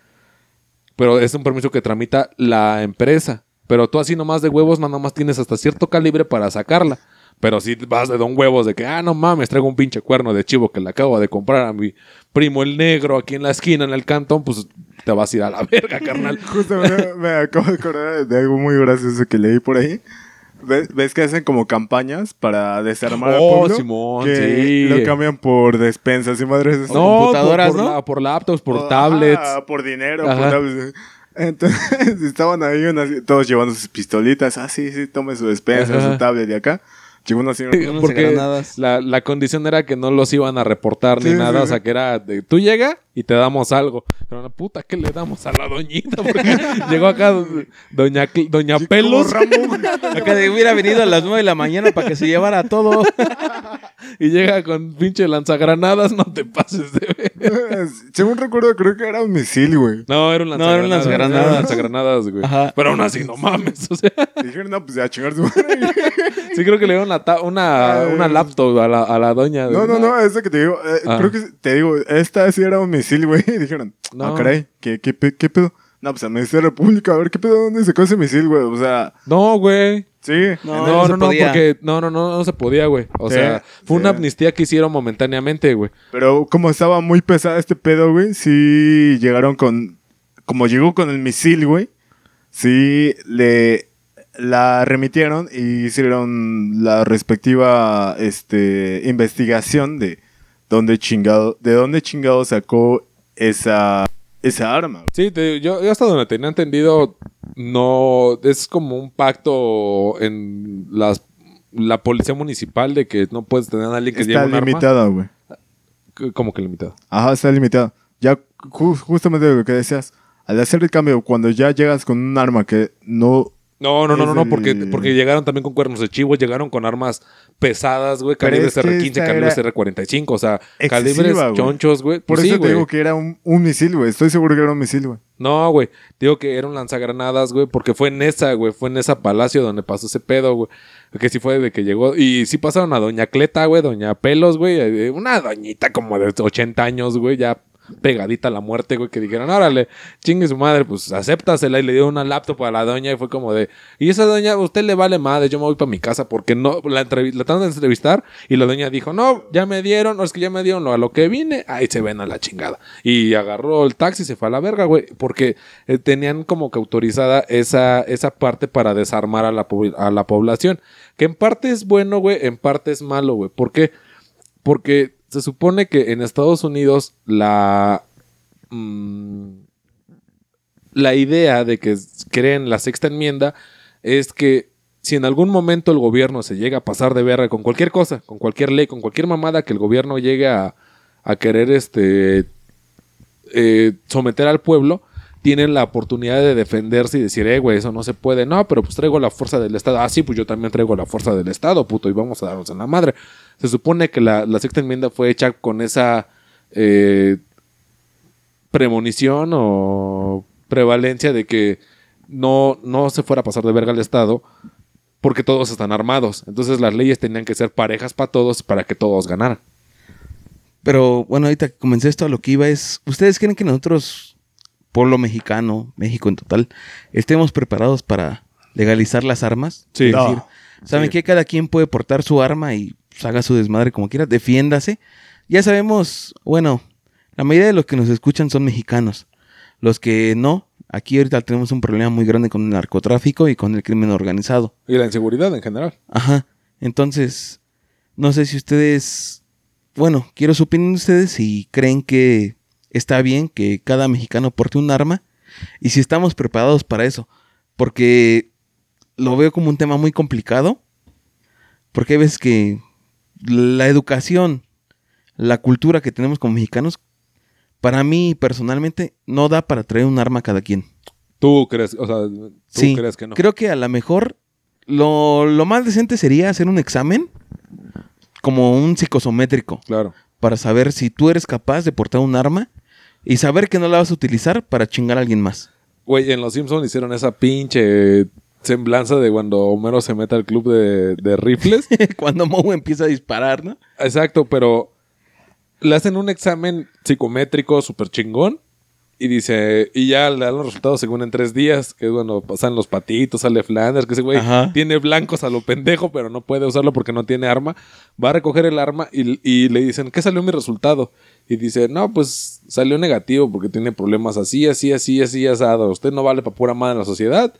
Pero es un permiso que tramita la empresa. Pero tú así nomás de huevos, nada más tienes hasta cierto calibre para sacarla. Pero si vas de don huevos de que, ah, no mames, traigo un pinche cuerno de chivo que le acabo de comprar a mi primo el negro aquí en la esquina, en el cantón, pues te vas a ir a la verga, carnal. Justamente me acabo de acordar de algo muy gracioso que leí por ahí. ¿Ves, ves que hacen como campañas para desarmar al Oh, pueblo? Simón, que sí. Lo cambian por despensas y madres. No, computadoras, por, por ¿no? la- por laptops, por Ah, tablets. por dinero, Ajá. por tablets. Entonces estaban ahí unas- todos llevando sus pistolitas. Ah, sí, sí, tome su despensa, Ajá. su tablet de acá. Llegó una Porque granadas. la, la condición era que no los iban a reportar ni nada. sí, O sea, que era de, tú llega y te damos algo. Pero la puta, ¿qué le damos a la doñita? Porque llegó acá doña, doña Pelos. Acá de hubiera venido a las 9 de la mañana para que se llevara todo. y llega con pinche lanzagranadas. No te pases de ver. Según recuerdo, creo que era un misil, güey. No, era un No, era un lanzagranadas. lanzagranadas. Era un lanzagranadas, güey. Ajá. Pero aún así, no mames. O sea, Dijeron, no, pues ya, chingar su madre. sí creo que le dieron la una, Ay. una laptop a la, a la doña. No, no, no, esa que te digo. eh, Ah. Creo que te digo, esta sí era un misil, güey. Y dijeron, no, No. caray, ¿qué, qué, pe- qué pedo? No, pues Ministerio de República, a ver, ¿qué pedo? ¿Dónde sacó ese misil, güey? O sea, No, güey. sí. No, No, no, no, podía. porque no, no, no, no se podía, güey. O Sí, sea, fue una amnistía que hicieron momentáneamente, güey. Pero como estaba muy pesado este pedo, güey, sí llegaron con... Como llegó con el misil, güey, sí le... La remitieron y hicieron la respectiva este, investigación de dónde chingado, de dónde chingado sacó esa, esa arma. Sí, te- yo, yo hasta donde tenía entendido, no, es como un pacto en las, la policía municipal de que no puedes tener a alguien que lleve Está un arma. limitada, güey. C- Como que limitado. Ajá, está limitado. Ya ju- justamente lo que decías, al hacer el cambio, cuando ya llegas con un arma que no... No, no, no, no, no, porque, porque llegaron también con cuernos de chivo, llegaron con armas pesadas, güey, Pero calibres es que R15, esta calibres era R45, o sea, calibres chonchos, güey. Por Pues eso te digo que era un, un misil, güey. Estoy seguro que era un misil, güey. No, güey. Digo que era un lanzagranadas, güey, porque fue en esa, güey. Fue en esa palacio donde pasó ese pedo, güey. Que sí fue de que llegó. Y sí pasaron a Doña Cleta, güey, Doña Pelos, güey. eh, Una doñita como de 80 años, güey, ya pegadita a la muerte, güey, que dijeron, órale, chingue su madre, pues acéptasela y le dio una laptop a la doña y fue como de, y esa doña, usted le vale madre, yo me voy para mi casa porque no, la, la tratan de entrevistar y la doña dijo, no, ya me dieron, no es que ya me dieron lo- a lo que vine, ahí se ven a la chingada. Y agarró el taxi y se fue a la verga, güey, porque eh, tenían como que autorizada esa, esa parte para desarmar a la, a la población, que en parte es bueno, güey, en parte es malo, güey, ¿por qué? Porque se supone que en Estados Unidos la. mm, la idea de que creen la sexta enmienda es que si en algún momento el gobierno se llega a pasar de verga con cualquier cosa, con cualquier ley, con cualquier mamada que el gobierno llegue a, a querer este eh, someter al pueblo, tienen la oportunidad de defenderse y decir, eh, güey, eso no se puede. No, pero pues traigo la fuerza del Estado. Ah, sí, pues yo también traigo la fuerza del Estado, puto, y vamos a darnos en la madre. Se supone que la, sexta enmienda fue hecha con esa eh, premonición o prevalencia de que no, no se fuera a pasar de verga al Estado porque todos están armados. Entonces las leyes tenían que ser parejas para todos para que todos ganaran. Pero bueno, ahorita que comencé esto, a lo que iba es, ¿ustedes creen que nosotros, pueblo mexicano, México en total, estemos preparados para legalizar las armas? Sí. Es No. decir, ¿saben Sí. que Cada quien puede portar su arma y pues, haga su desmadre como quiera, defiéndase. Ya sabemos, bueno, la mayoría de los que nos escuchan son mexicanos. Los que no, aquí ahorita tenemos un problema muy grande con el narcotráfico y con el crimen organizado. Y la inseguridad en general. Ajá. Entonces, no sé si ustedes, bueno, quiero su opinión de ustedes si creen que está bien que cada mexicano porte un arma y si estamos preparados para eso. Porque lo veo como un tema muy complicado. Porque hay veces que la educación, la cultura que tenemos como mexicanos, para mí personalmente no da para traer un arma a cada quien. ¿Tú crees, o sea, tú Sí, crees que no? Creo que a lo mejor lo, lo más decente sería hacer un examen como un psicosométrico Claro. para saber si tú eres capaz de portar un arma y saber que no la vas a utilizar para chingar a alguien más. Güey, en Los Simpsons hicieron esa pinche semblanza de cuando Homero se mete al club de, de rifles. Cuando Moe empieza a disparar, ¿no? Exacto, pero le hacen un examen psicométrico súper chingón. Y dice, y ya le dan los resultados según en tres días, que es cuando pasan los patitos, sale Flanders, que ese güey Ajá. tiene blancos a lo pendejo, pero no puede usarlo porque no tiene arma. Va a recoger el arma y, y le dicen, ¿qué salió mi resultado? Y dice, no, pues salió negativo porque tiene problemas así, así, así, así, asado. Usted no vale para pura madre en la sociedad.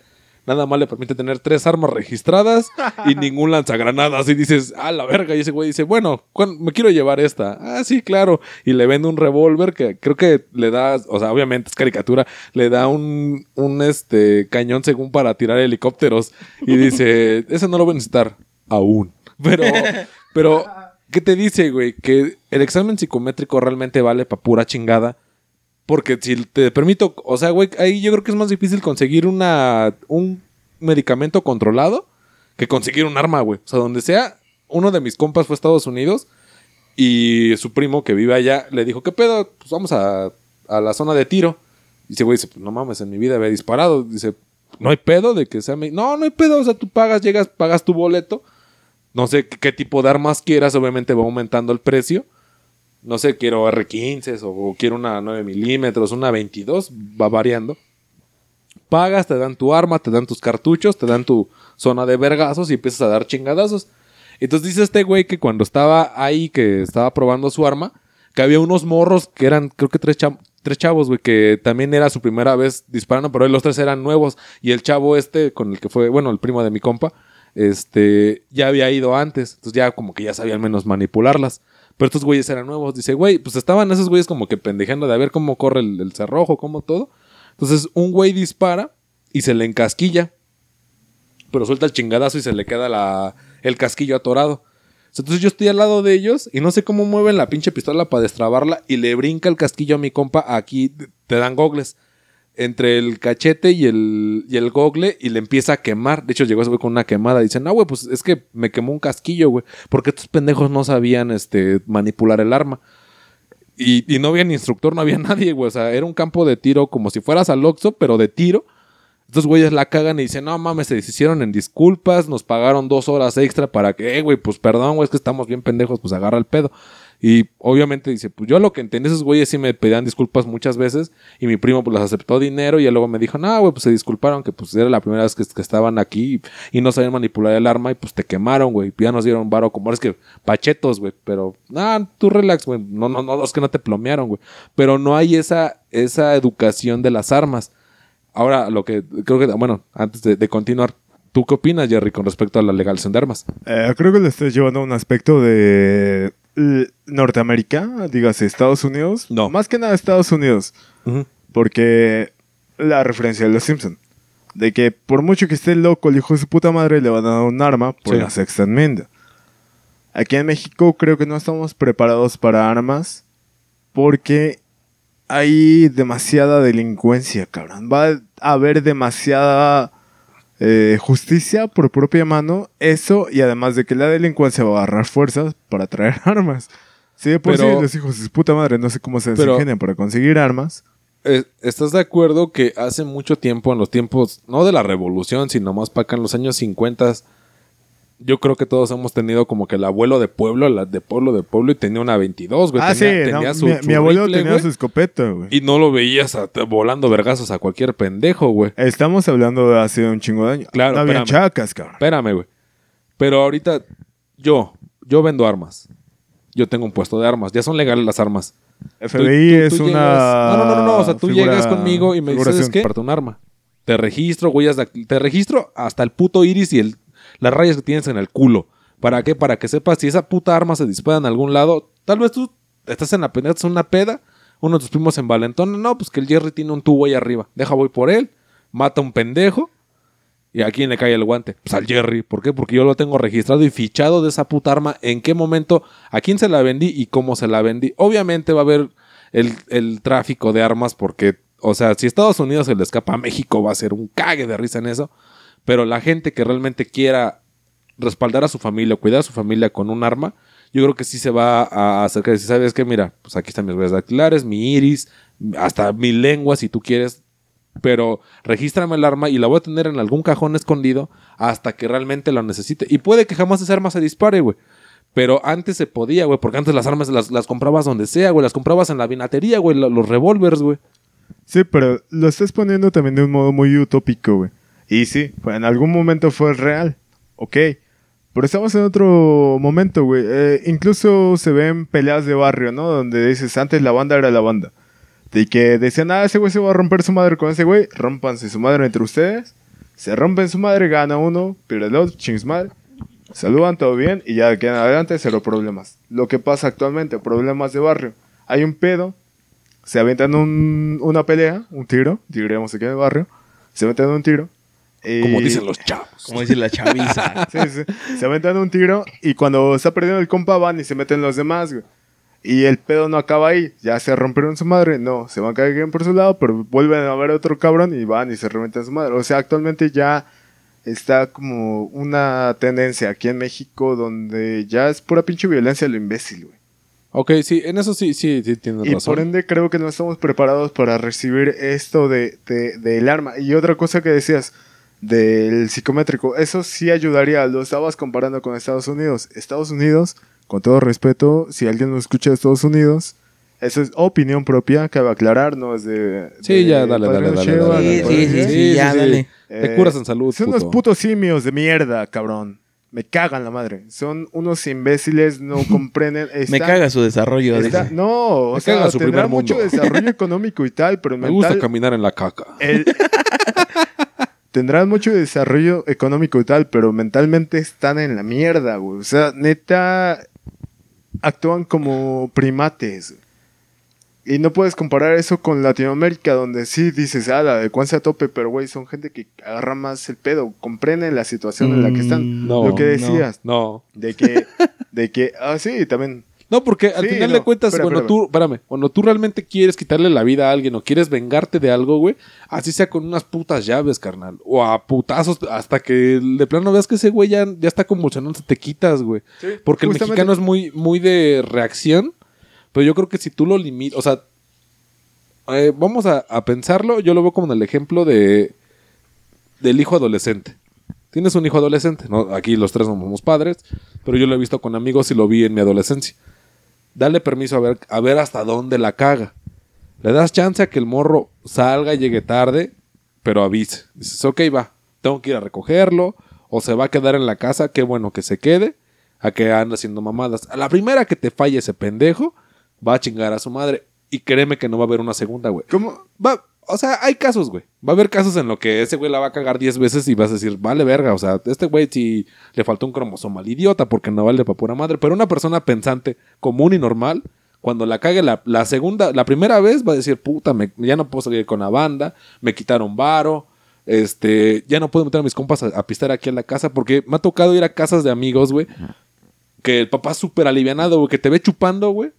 Nada más le permite tener tres armas registradas y ningún lanzagranadas. Y dices, a la verga. Y ese güey dice, bueno, ¿cuán- me quiero llevar esta. Ah, sí, claro. Y le vende un revólver que creo que le da, o sea, obviamente es caricatura, le da un, un este, cañón según para tirar helicópteros. Y dice, ese no lo voy a necesitar aún. Pero, pero, ¿qué te dice, güey? Que el examen psicométrico realmente vale para pura chingada. Porque si te permito, o sea, güey, ahí yo creo que es más difícil conseguir una, un medicamento controlado que conseguir un arma, güey. O sea, donde sea, uno de mis compas fue a Estados Unidos y su primo que vive allá le dijo, ¿qué pedo? Pues vamos a, a la zona de tiro. Y ese güey dice, pues no mames, en mi vida había disparado. Dice, no hay pedo de que sea... mi-". No, no hay pedo, o sea, tú pagas, llegas, pagas tu boleto. No sé qué, qué tipo de armas quieras, obviamente va aumentando el precio no sé, quiero R15 o, quiero una 9 milímetros, una 22, va variando. Pagas, te dan tu arma, te dan tus cartuchos, te dan tu zona de vergazos y empiezas a dar chingadazos. Entonces dice este güey que cuando estaba ahí, que estaba probando su arma, que había unos morros que eran, creo que tres, tres chavos, güey, que también era su primera vez disparando, pero los tres eran nuevos. Y el chavo este, con el que fue, bueno, el primo de mi compa, este, ya había ido antes. Entonces ya como que ya sabía al menos manipularlas. Pero estos güeyes eran nuevos. Dice, güey, pues estaban esos güeyes como que pendejeando de a ver cómo corre el, el cerrojo, cómo todo. Entonces un güey dispara y se le encasquilla. Pero suelta el chingadazo y se le queda la, el casquillo atorado. Entonces yo estoy al lado de ellos y no sé cómo mueven la pinche pistola para destrabarla y le brinca el casquillo a mi compa. Aquí te dan gogles entre el cachete y el, y el gogle y le empieza a quemar. De hecho, llegó ese güey con una quemada. Dicen, no, güey, pues es que me quemó un casquillo, güey. Porque estos pendejos no sabían este, manipular el arma. Y, y no había ni instructor, no había nadie, güey. O sea, era un campo de tiro como si fueras al Oxxo, pero de tiro. Estos güeyes la cagan y dicen, no mames, se deshicieron en disculpas, nos pagaron dos horas extra para que, eh, güey, pues perdón, güey, es que estamos bien pendejos, pues agarra el pedo. Y obviamente dice, pues yo lo que entendí, esos güeyes sí me pedían disculpas muchas veces y mi primo pues les aceptó dinero y ya luego me dijo, no, güey, pues se disculparon que pues era la primera vez que, estaban aquí y, no sabían manipular el arma y pues te quemaron, güey, ya nos dieron varo como es que pachetos, güey, pero, nah, tú relax, güey, no, no, no, es que no te plomearon, güey, pero no hay esa, esa educación de las armas. Ahora, lo que creo que, bueno, antes de, continuar, ¿tú qué opinas, Jerry, con respecto a la legalización de armas? Eh, creo que le estás llevando a un aspecto de Norteamérica, dígase Estados Unidos. No. Más que nada Estados Unidos. Porque la referencia de los Simpson. De que por mucho que esté loco el hijo de su puta madre, le van a dar un arma por Sí. la sexta enmienda. Aquí en México creo que no estamos preparados para armas. Porque hay demasiada delincuencia, cabrón. Va a haber demasiada eh, justicia por propia mano. Eso, y además de que la delincuencia va a agarrar fuerzas para traer armas. Sí, de por sí, los hijos de su puta madre no sé cómo se Pero- ingenian para conseguir armas. Eh, ¿Estás de acuerdo que hace mucho tiempo, en los tiempos, no de la revolución, sino más para acá en los años 50, yo creo que todos hemos tenido como que el abuelo de pueblo, la de pueblo de pueblo, y tenía una 22, güey. ah, tenía, sí, tenía no, su, mi, su mi abuelo rifle, tenía güey, su escopeta, güey. Y no lo veías a- volando vergazos a cualquier pendejo, güey. Estamos hablando de hace un chingo de años. Claro, no había espérame. chacas, cabrón. Espérame, güey. Pero ahorita, yo, yo vendo armas. Yo tengo un puesto de armas. Ya son legales las armas. FBI tú- es tú una. llegas- No, no, no, no. O sea, tú figura- llegas conmigo y me dices, ¿sabes figuración. qué? Parte un arma. Te registro, huellas de... Te registro hasta el puto iris y el, las rayas que tienes en el culo. ¿Para qué? Para que sepas si esa puta arma se dispara en algún lado. Tal vez tú estás en la peda, una peda. Uno de tus primos en Valentón. No, pues que el Jerry tiene un tubo ahí arriba. Deja, voy por él. Mata a un pendejo. ¿Y a quién le cae el guante? Pues al Jerry. ¿Por qué? Porque yo lo tengo registrado y fichado de esa puta arma. En qué momento, a quién se la vendí y cómo se la vendí. Obviamente va a haber el, el tráfico de armas porque, o sea, si Estados Unidos se le escapa a México va a ser un cague de risa en eso. Pero la gente que realmente quiera respaldar a su familia cuidar a su familia con un arma, yo creo que sí se va a acercar y decir, ¿sabes qué? Mira, pues aquí están mis huellas dactilares, mi iris, hasta mi lengua si tú quieres, pero regístrame el arma y la voy a tener en algún cajón escondido hasta que realmente lo necesite. Y puede que jamás esa arma se dispare, güey. Pero antes se podía, güey, porque antes las armas las, comprabas donde sea, güey, las comprabas en la vinatería, güey, lo- los revólveres, güey. Sí, pero lo estás poniendo también de un modo muy utópico, güey. Y sí, en algún momento fue real. Ok. Pero estamos en otro momento, güey. Eh, incluso se ven peleas de barrio, ¿no? Donde dices, antes la banda era la banda. De que decían, ah, ese güey se va a romper su madre con ese güey. Rómpanse su madre entre ustedes. Se rompen su madre, gana uno, pierde el otro, ching su madre. Saludan, todo bien, y ya de aquí en adelante, cero problemas. Lo que pasa actualmente, problemas de barrio. Hay un pedo, se aventan un- una pelea, un tiro, diríamos aquí en el barrio, se aventan un tiro. Y- Como dicen los chavos. Como dice la chaviza. Sí, sí. Se aventan un tiro y cuando está perdiendo el compa van y se meten los demás, güey. Y el pedo no acaba ahí. Ya se rompieron su madre. No, se van cada quien por su lado, pero vuelven a ver otro cabrón y van y se reventan su madre. O sea, actualmente ya está como una tendencia aquí en México donde ya es pura pinche violencia lo imbécil, güey. Ok, sí, en eso sí, sí, sí tienes Y razón. por ende creo que no estamos preparados para recibir esto de, de- del arma. Y otra cosa que decías del psicométrico, eso sí ayudaría. Lo estabas comparando con Estados Unidos. Estados Unidos, con todo respeto, si alguien nos escucha de Estados Unidos, eso es opinión propia, cabe aclarar, no es de... Sí, de ya, dale, dale, dale, Sheva, dale, ni Sí, sí, sí, ya, dale. Te curas en salud, Son unos puto. putos simios de mierda, cabrón. Me cagan la madre. Son unos imbéciles, no comprenden. Me caga su desarrollo. Está- dice. no, o Me sea, caga su tendrá primer mucho mundo. desarrollo económico y tal, pero Me gusta mental, caminar en la caca. el- tendrán mucho desarrollo económico y tal, pero mentalmente están en la mierda, güey. O sea, neta, actúan como primates. Y no puedes comparar eso con Latinoamérica, donde sí dices, ah, la de a tope, pero güey, son gente que agarra más el pedo, comprenden la situación en la que están. Mm, No, Lo que decías, No. de que, de que, ah, sí, también. No, porque al Sí, final no, de cuentas, espera, cuando tú, espérame, cuando tú realmente quieres quitarle la vida a alguien o quieres vengarte de algo, güey, así sea con unas putas llaves, carnal, o a putazos, hasta que de plano veas que ese güey ya, ya está convulsionando, te quitas, güey. Porque el mexicano es muy, muy de reacción, pero yo creo que si tú lo limitas, o sea, eh, vamos a, a pensarlo, yo lo veo como en el ejemplo de del hijo adolescente. Tienes un hijo adolescente, ¿no? aquí los tres no somos padres, pero yo lo he visto con amigos y lo vi en mi adolescencia. Dale permiso a ver, a ver hasta dónde la caga. Le das chance a que el morro salga y llegue tarde, pero avise. Dices, ok, va, tengo que ir a recogerlo, o se va a quedar en la casa, qué bueno que se quede, a que anda haciendo mamadas. A la primera que te falle ese pendejo, va a chingar a su madre. Y créeme que no va a haber una segunda, güey. ¿Cómo? Va, o sea, hay casos, güey. Va a haber casos en lo que ese güey la va a cagar 10 veces y vas a decir, vale verga. O sea, este güey sí le faltó un cromosoma al idiota porque no vale para pura madre. Pero una persona pensante, común y normal, cuando la cague la, la segunda, la primera vez va a decir, puta, me- ya no puedo salir con la banda, me quitaron varo. Este, ya no puedo meter a mis compas a, a pistear aquí en la casa porque me ha tocado ir a casas de amigos, güey. Que el papá es súper alivianado, güey, que te ve chupando, güey.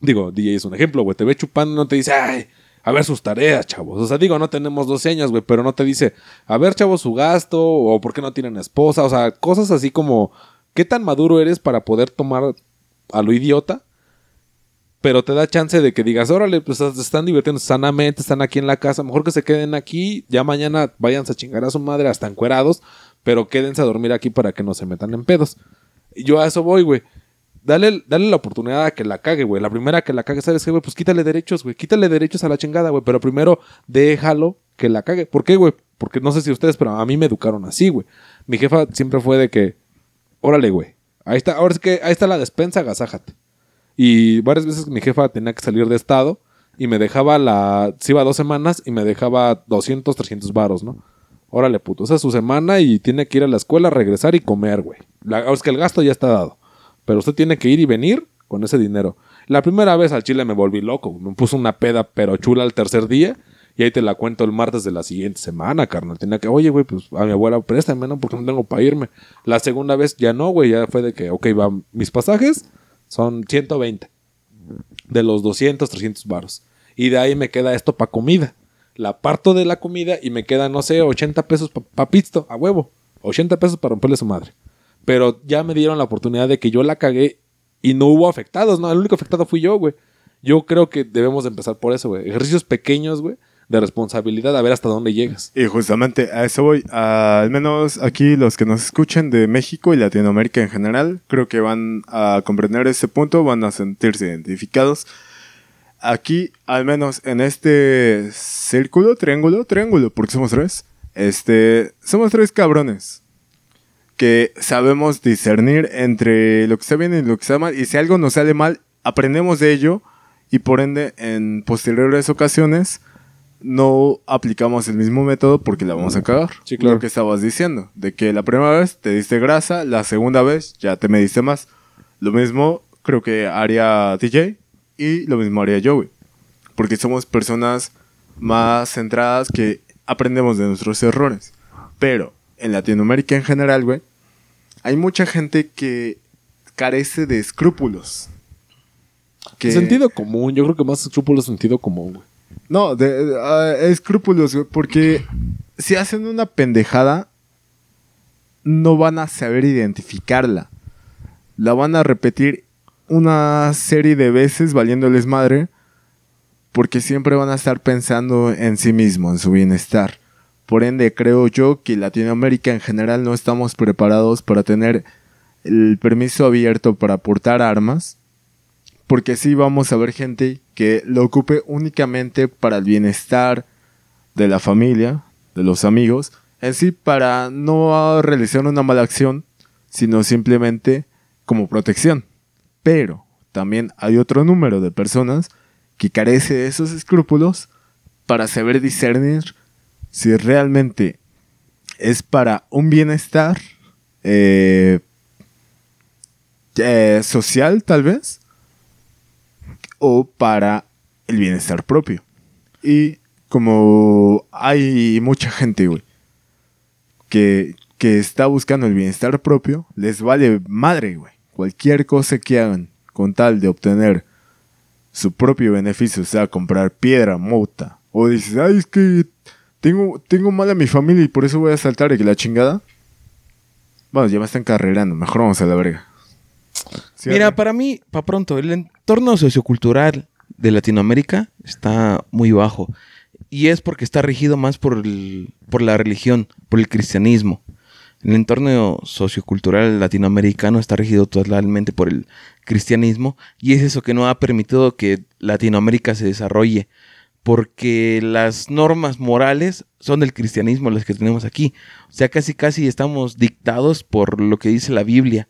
Digo, DJ es un ejemplo, güey. Te ve chupando y no te dice, ay, a ver sus tareas, chavos. O sea, digo, no tenemos 12 años, güey, pero no te dice, a ver, chavos, su gasto, o por qué no tienen esposa. O sea, cosas así como, ¿qué tan maduro eres para poder tomar a lo idiota? Pero te da chance de que digas, órale, pues están divirtiendo sanamente, están aquí en la casa, mejor que se queden aquí, ya mañana váyanse a chingar a su madre hasta encuerados, pero quédense a dormir aquí para que no se metan en pedos. Yo a eso voy, güey. Dale, dale la oportunidad a que la cague, güey. La primera que la cague, ¿sabes qué, güey? Pues quítale derechos, güey. Quítale derechos a la chingada, güey. Pero primero déjalo que la cague. ¿Por qué, güey? Porque no sé si ustedes, pero a mí me educaron así, güey. Mi jefa siempre fue de que, órale, güey. Ahí está, ahora es que ahí está la despensa, agasájate. Y varias veces mi jefa tenía que salir de estado y me dejaba la. Se iba dos semanas y me dejaba 200, 300 varos, ¿no? Órale, puto. Esa es su semana y tiene que ir a la escuela, regresar y comer, güey. La- es que el gasto ya está dado. Pero usted tiene que ir y venir con ese dinero. La primera vez al chile me volví loco. Me puso una peda pero chula el tercer día. Y ahí te la cuento el martes de la siguiente semana, carnal. Tenía que, oye, güey, pues a mi abuela préstame, ¿no? Porque no tengo para irme. La segunda vez ya no, güey. Ya fue de que, ok, va, mis pasajes son 120. De los 200, 300 varos. Y de ahí me queda esto para comida. La parto de la comida y me queda, no sé, 80 pesos para pisto, a huevo. 80 pesos para romperle su madre. Pero ya me dieron la oportunidad de que yo la cagué y no hubo afectados, ¿no? El único afectado fui yo, güey. Yo creo que debemos de empezar por eso, güey. Ejercicios pequeños, güey, de responsabilidad, a ver hasta dónde llegas. Y justamente a eso voy. Al menos aquí los que nos escuchen de México y Latinoamérica en general, creo que van a comprender ese punto, van a sentirse identificados. Aquí, al menos en este círculo, triángulo, triángulo, porque somos tres. Este, somos tres cabrones que sabemos discernir entre lo que está bien y lo que está mal. Y si algo nos sale mal, aprendemos de ello y por ende en posteriores ocasiones no aplicamos el mismo método porque la vamos a cagar. Sí, claro. Lo que estabas diciendo, de que la primera vez te diste grasa, la segunda vez ya te mediste más. Lo mismo creo que haría DJ y lo mismo haría yo, güey. Porque somos personas más centradas que aprendemos de nuestros errores. Pero en Latinoamérica en general, güey, hay mucha gente que carece de escrúpulos. Que- Sentido común, yo creo que más escrúpulos sentido común, güey. no, de, ah, escrúpulos, güey, porque si hacen una pendejada, no van a saber identificarla. La van a repetir una serie de veces valiéndoles madre, porque siempre van a estar pensando en sí mismo, en su bienestar. Por ende, creo yo que Latinoamérica en general no estamos preparados para tener el permiso abierto para portar armas. Porque sí vamos a ver gente que lo ocupe únicamente para el bienestar de la familia, de los amigos, en sí para no realizar una mala acción, sino simplemente como protección. Pero también hay otro número de personas que carece de esos escrúpulos para saber discernir si realmente es para un bienestar eh, eh, social, tal vez, o para el bienestar propio. Y como hay mucha gente, güey, que, que está buscando el bienestar propio, les vale madre, güey. Cualquier cosa que hagan con tal de obtener su propio beneficio, sea, comprar piedra, mota, o dices, ay, es que tengo, tengo mal a mi familia y por eso voy a saltar y que la chingada. Bueno, ya me están carrerando, mejor vamos a la verga. Sí, Mira, para mí, para pronto, el entorno sociocultural de Latinoamérica está muy bajo. Y es porque está regido más por, el- por la religión, por el cristianismo. El entorno sociocultural latinoamericano está regido totalmente por el cristianismo y es eso que no ha permitido que Latinoamérica se desarrolle porque las normas morales son del cristianismo las que tenemos aquí. O sea, casi casi estamos dictados por lo que dice la Biblia.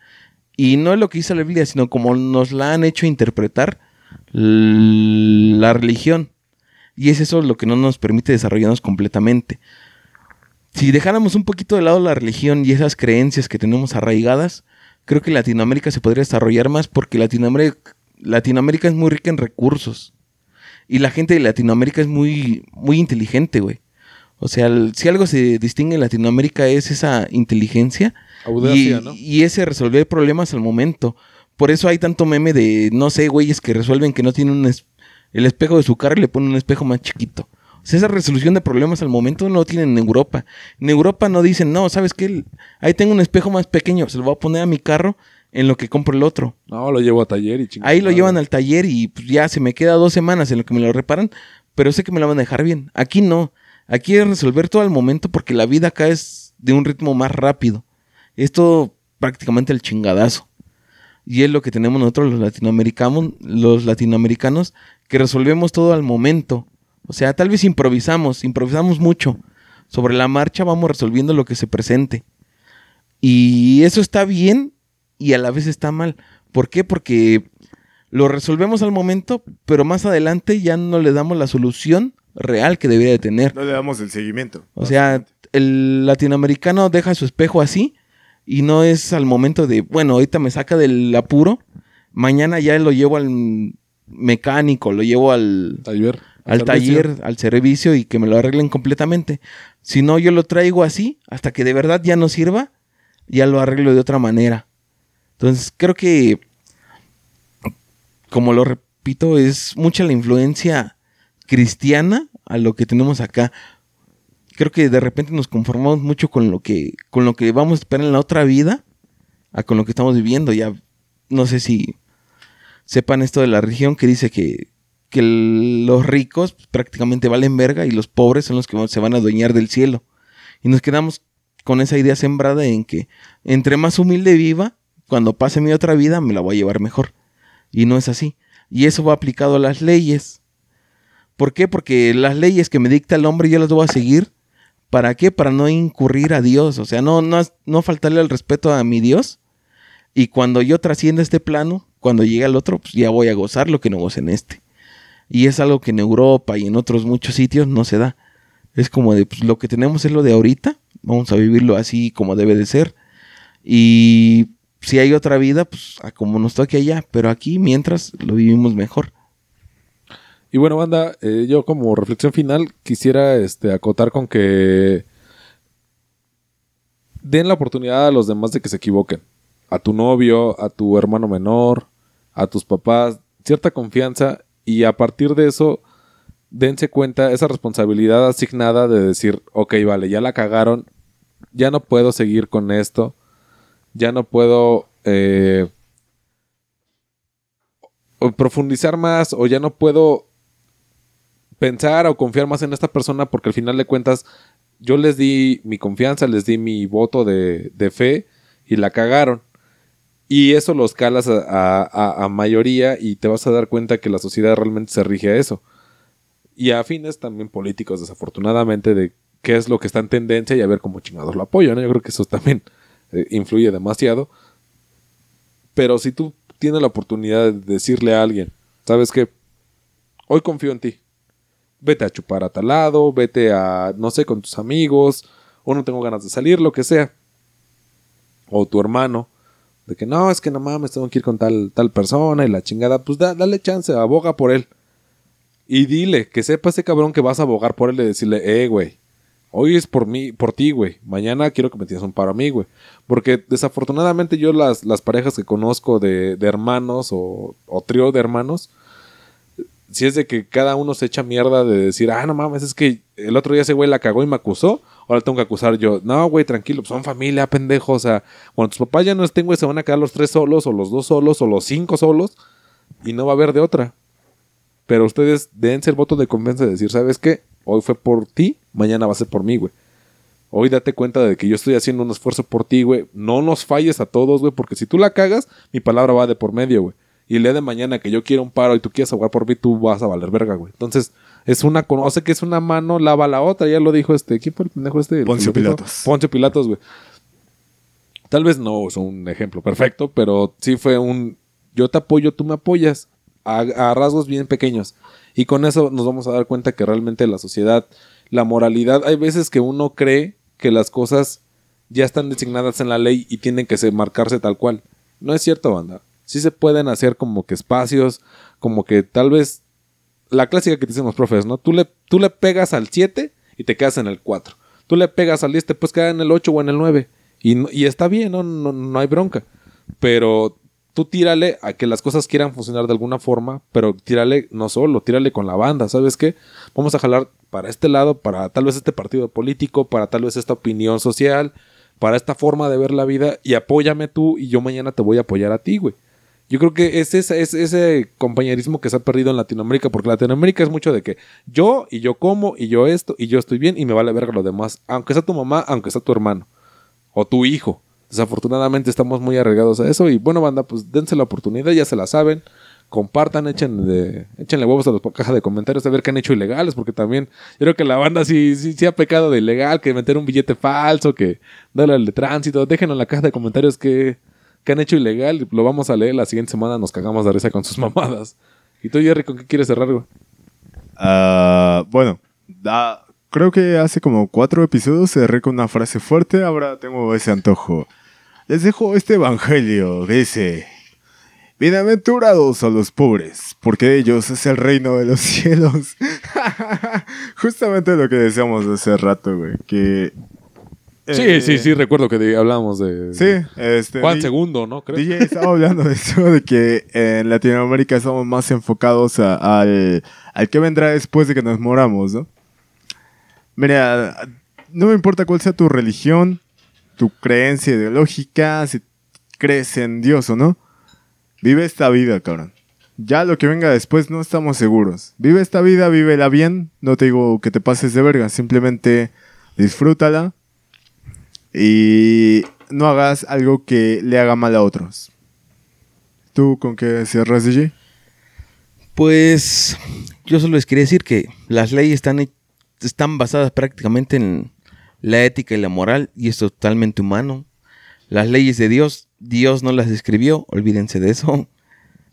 Y no es lo que dice la Biblia, sino como nos la han hecho interpretar la religión. Y es eso lo que no nos permite desarrollarnos completamente. Si dejáramos un poquito de lado la religión y esas creencias que tenemos arraigadas, creo que Latinoamérica se podría desarrollar más porque Latinoamérica, Latinoamérica es muy rica en recursos. Y la gente de Latinoamérica es muy, muy inteligente, güey. O sea, el- si algo se distingue en Latinoamérica es esa inteligencia Audacia, y, ¿no? y ese resolver problemas al momento. Por eso hay tanto meme de, no sé, güeyes que resuelven que no tienen un es- el espejo de su carro y le ponen un espejo más chiquito. O sea, esa resolución de problemas al momento no lo tienen en Europa. En Europa no dicen, no, ¿sabes qué? Ahí tengo un espejo más pequeño, se lo voy a poner a mi carro en lo que compro el otro. No, lo llevo a taller y chingada. Ahí lo llevan al taller y pues, ya se me queda dos semanas en lo que me lo reparan, pero sé que me lo van a dejar bien. Aquí no. Aquí es resolver todo al momento porque la vida acá es de un ritmo más rápido. Esto prácticamente el chingadazo. Y es lo que tenemos nosotros los latinoamericanos, los latinoamericanos, que resolvemos todo al momento. O sea, tal vez improvisamos, improvisamos mucho. Sobre la marcha vamos resolviendo lo que se presente. Y eso está bien y a la vez está mal. ¿Por qué? Porque lo resolvemos al momento, pero más adelante ya no le damos la solución real que debería de tener. No le damos el seguimiento. O sea, el latinoamericano deja su espejo así y no es al momento de, bueno, ahorita me saca del apuro, mañana ya lo llevo al mecánico, lo llevo al, Taller. al Servicio. taller, al servicio y que me lo arreglen completamente. Si no, yo lo traigo así hasta que de verdad ya no sirva, ya lo arreglo de otra manera. Entonces, creo que, como lo repito, es mucha la influencia cristiana a lo que tenemos acá. Creo que de repente nos conformamos mucho con lo que, con lo que vamos a esperar en la otra vida, a con lo que estamos viviendo. Ya no sé si sepan esto de la religión que dice que, que los ricos prácticamente valen verga y los pobres son los que se van a adueñar del cielo. Y nos quedamos con esa idea sembrada en que entre más humilde viva, cuando pase mi otra vida me la voy a llevar mejor. Y no es así. Y eso va aplicado a las leyes. ¿Por qué? Porque las leyes que me dicta el hombre yo las voy a seguir. ¿Para qué? Para no incurrir a Dios. O sea, no, no, no faltarle el respeto a mi Dios. Y cuando yo trascienda este plano, cuando llegue al otro, pues ya voy a gozar lo que no goce en este. Y es algo que en Europa y en otros muchos sitios no se da. Es como de, pues lo que tenemos es lo de ahorita. Vamos a vivirlo así como debe de ser. Y si hay otra vida, pues a como nos toque allá. Pero aquí, mientras, lo vivimos mejor. Y bueno, banda, eh, yo como reflexión final quisiera este, acotar con que den la oportunidad a los demás de que se equivoquen. A tu novio, a tu hermano menor, a tus papás, cierta confianza y a partir de eso dense cuenta esa responsabilidad asignada de decir, ok, vale, ya la cagaron, ya no puedo seguir con esto, ya no puedo eh, profundizar más o ya no puedo pensar o confiar más en esta persona porque al final de cuentas yo les di mi confianza, les di mi voto de, de fe y la cagaron. Y eso lo escalas a, a- a- mayoría y te vas a dar cuenta que la sociedad realmente se rige a eso. Y a fines también políticos, desafortunadamente, de qué es lo que está en tendencia y a ver cómo chingados lo apoyan. Yo creo que eso también eh, influye demasiado. Pero si tú tienes la oportunidad de decirle a alguien, ¿sabes qué? Hoy confío en ti. Vete a chupar a tal lado, vete a, no sé, con tus amigos, o no tengo ganas de salir, lo que sea. O tu hermano, de que no, es que no mames, tengo que ir con tal, tal persona y la chingada, pues da- dale chance, aboga por él. Y dile, que sepa ese cabrón que vas a abogar por él y decirle, eh, güey, hoy es por mí, por ti, güey. Mañana quiero que me tienes un paro a mí, güey. Porque desafortunadamente yo las, las parejas que conozco de, de hermanos o, o trío de hermanos, si es de que cada uno se echa mierda de decir, ah, no mames, es que el otro día ese güey la cagó y me acusó, ahora tengo que acusar yo. No, güey, tranquilo, son familia, pendejo. O sea, cuando tus papás ya no estén, güey, se van a quedar los tres solos, o los dos solos, o los cinco solos, y no va a haber de otra. Pero ustedes dense el voto de confianza de decir, ¿sabes qué? Hoy fue por ti, mañana va a ser por mí, güey. Hoy date cuenta de que yo estoy haciendo un esfuerzo por ti, güey. No nos falles a todos, güey, porque si tú la cagas, mi palabra va de por medio, güey. Y el día de mañana que yo quiera un paro y tú quieras ahogar por mí, tú vas a valer verga, güey. Entonces, es una, conoce que es una mano, lava la otra. Ya lo dijo este, ¿quién fue el pendejo este? Poncio. Pilatos. Poncio Pilatos, güey. Tal vez no es un ejemplo perfecto, pero sí fue un yo te apoyo, tú me apoyas a, a rasgos bien pequeños. Y con eso nos vamos a dar cuenta que realmente la sociedad, la moralidad, hay veces que uno cree que las cosas ya están designadas en la ley y tienen que se- marcarse tal cual. No es cierto, banda. Sí se pueden hacer como que espacios, como que tal vez la clásica que dicen los profes, ¿no? Tú le, tú le pegas al 7 y te quedas en el 4. Tú le pegas al 10, te puedes quedar en el 8 o en el 9. Y, y está bien, ¿no? No, no hay bronca. Pero tú tírale a que las cosas quieran funcionar de alguna forma, pero tírale no solo, tírale con la banda, ¿sabes qué? Vamos a jalar para este lado, para tal vez este partido político, para tal vez esta opinión social, para esta forma de ver la vida y apóyame tú y yo mañana te voy a apoyar a ti, güey. Yo creo que es ese, es ese compañerismo que se ha perdido en Latinoamérica, porque Latinoamérica es mucho de que yo y yo como y yo esto y yo estoy bien y me vale verga lo demás, aunque sea tu mamá, aunque sea tu hermano o tu hijo. Desafortunadamente estamos muy arraigados a eso y bueno, banda, pues dense la oportunidad, ya se la saben. Compartan, échenle, échenle huevos a los cajas de comentarios a ver qué han hecho ilegales, porque también yo creo que la banda sí, sí, sí ha pecado de ilegal, que meter un billete falso, que darle al de tránsito. Déjenlo en la caja de comentarios que, han hecho ilegal lo vamos a leer la siguiente semana, nos cagamos de risa con sus mamadas. ¿Y tú, Jerry, con qué quieres cerrar, güey? Ah, bueno, da- creo que hace como cuatro episodios cerré con una frase fuerte, ahora tengo ese antojo. Les dejo este evangelio dice, Bienaventurados a los pobres, porque de ellos es el reino de los cielos. Justamente lo que decíamos hace rato, güey, que... Sí, eh, sí, sí, recuerdo que hablamos de Sí, este... Juan Segundo, ¿no? Creo. DJ estaba hablando de eso, de que en Latinoamérica estamos más enfocados a- al, al que vendrá después de que nos moramos, ¿no? Mira, no me importa cuál sea tu religión, tu creencia ideológica, si crees en Dios o no. Vive esta vida, cabrón. Ya lo que venga después no estamos seguros. Vive esta vida, vívela bien. No te digo que te pases de verga, simplemente disfrútala. Y no hagas algo que le haga mal a otros. ¿Tú con qué cierras, DJ? Pues yo solo les quería decir que las leyes están, están basadas prácticamente en la ética y la moral y es totalmente humano. Las leyes de Dios, Dios no las escribió, olvídense de eso,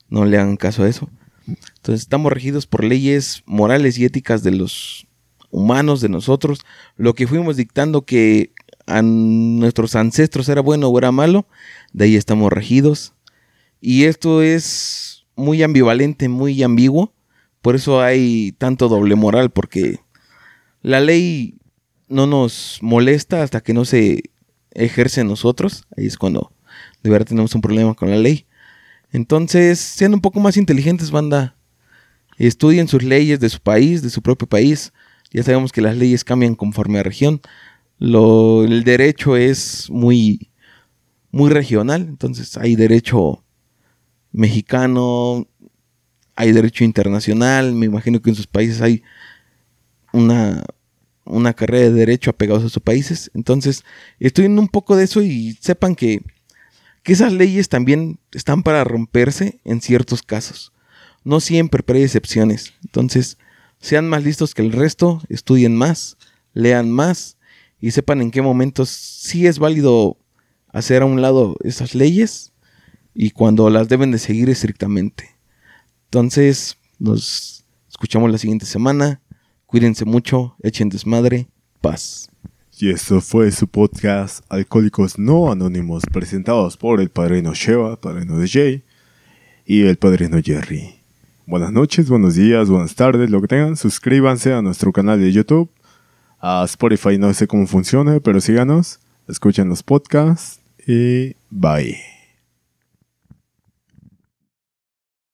no le hagan caso a eso. Entonces estamos regidos por leyes morales y éticas de los humanos, de nosotros, lo que fuimos dictando que a nuestros ancestros era bueno o era malo, de ahí estamos regidos. Y esto es muy ambivalente, muy ambiguo. Por eso hay tanto doble moral, porque la ley no nos molesta hasta que no se ejerce en nosotros. Ahí es cuando de verdad tenemos un problema con la ley. Entonces, sean un poco más inteligentes, banda. Estudien sus leyes de su país, de su propio país. Ya sabemos que las leyes cambian conforme a región. Lo, el derecho es muy, muy regional. Entonces, hay derecho mexicano, hay derecho internacional, me imagino que en sus países hay una, una carrera de derecho apegados a sus países. Entonces, estudien un poco de eso y sepan que, que esas leyes también están para romperse en ciertos casos. No siempre, pero hay excepciones. Entonces, sean más listos que el resto, estudien más, lean más y sepan en qué momentos sí es válido hacer a un lado esas leyes y cuando las deben de seguir estrictamente. Entonces, nos escuchamos la siguiente semana. Cuídense mucho, echen desmadre, paz. Y esto fue su podcast Alcohólicos No Anónimos, presentados por el padrino Sheva, padrino de Jay, y el padrino Jerry. Buenas noches, buenos días, buenas tardes, lo que tengan. Suscríbanse a nuestro canal de YouTube. A Spotify no sé cómo funciona, pero síganos. Escuchen los podcasts y bye.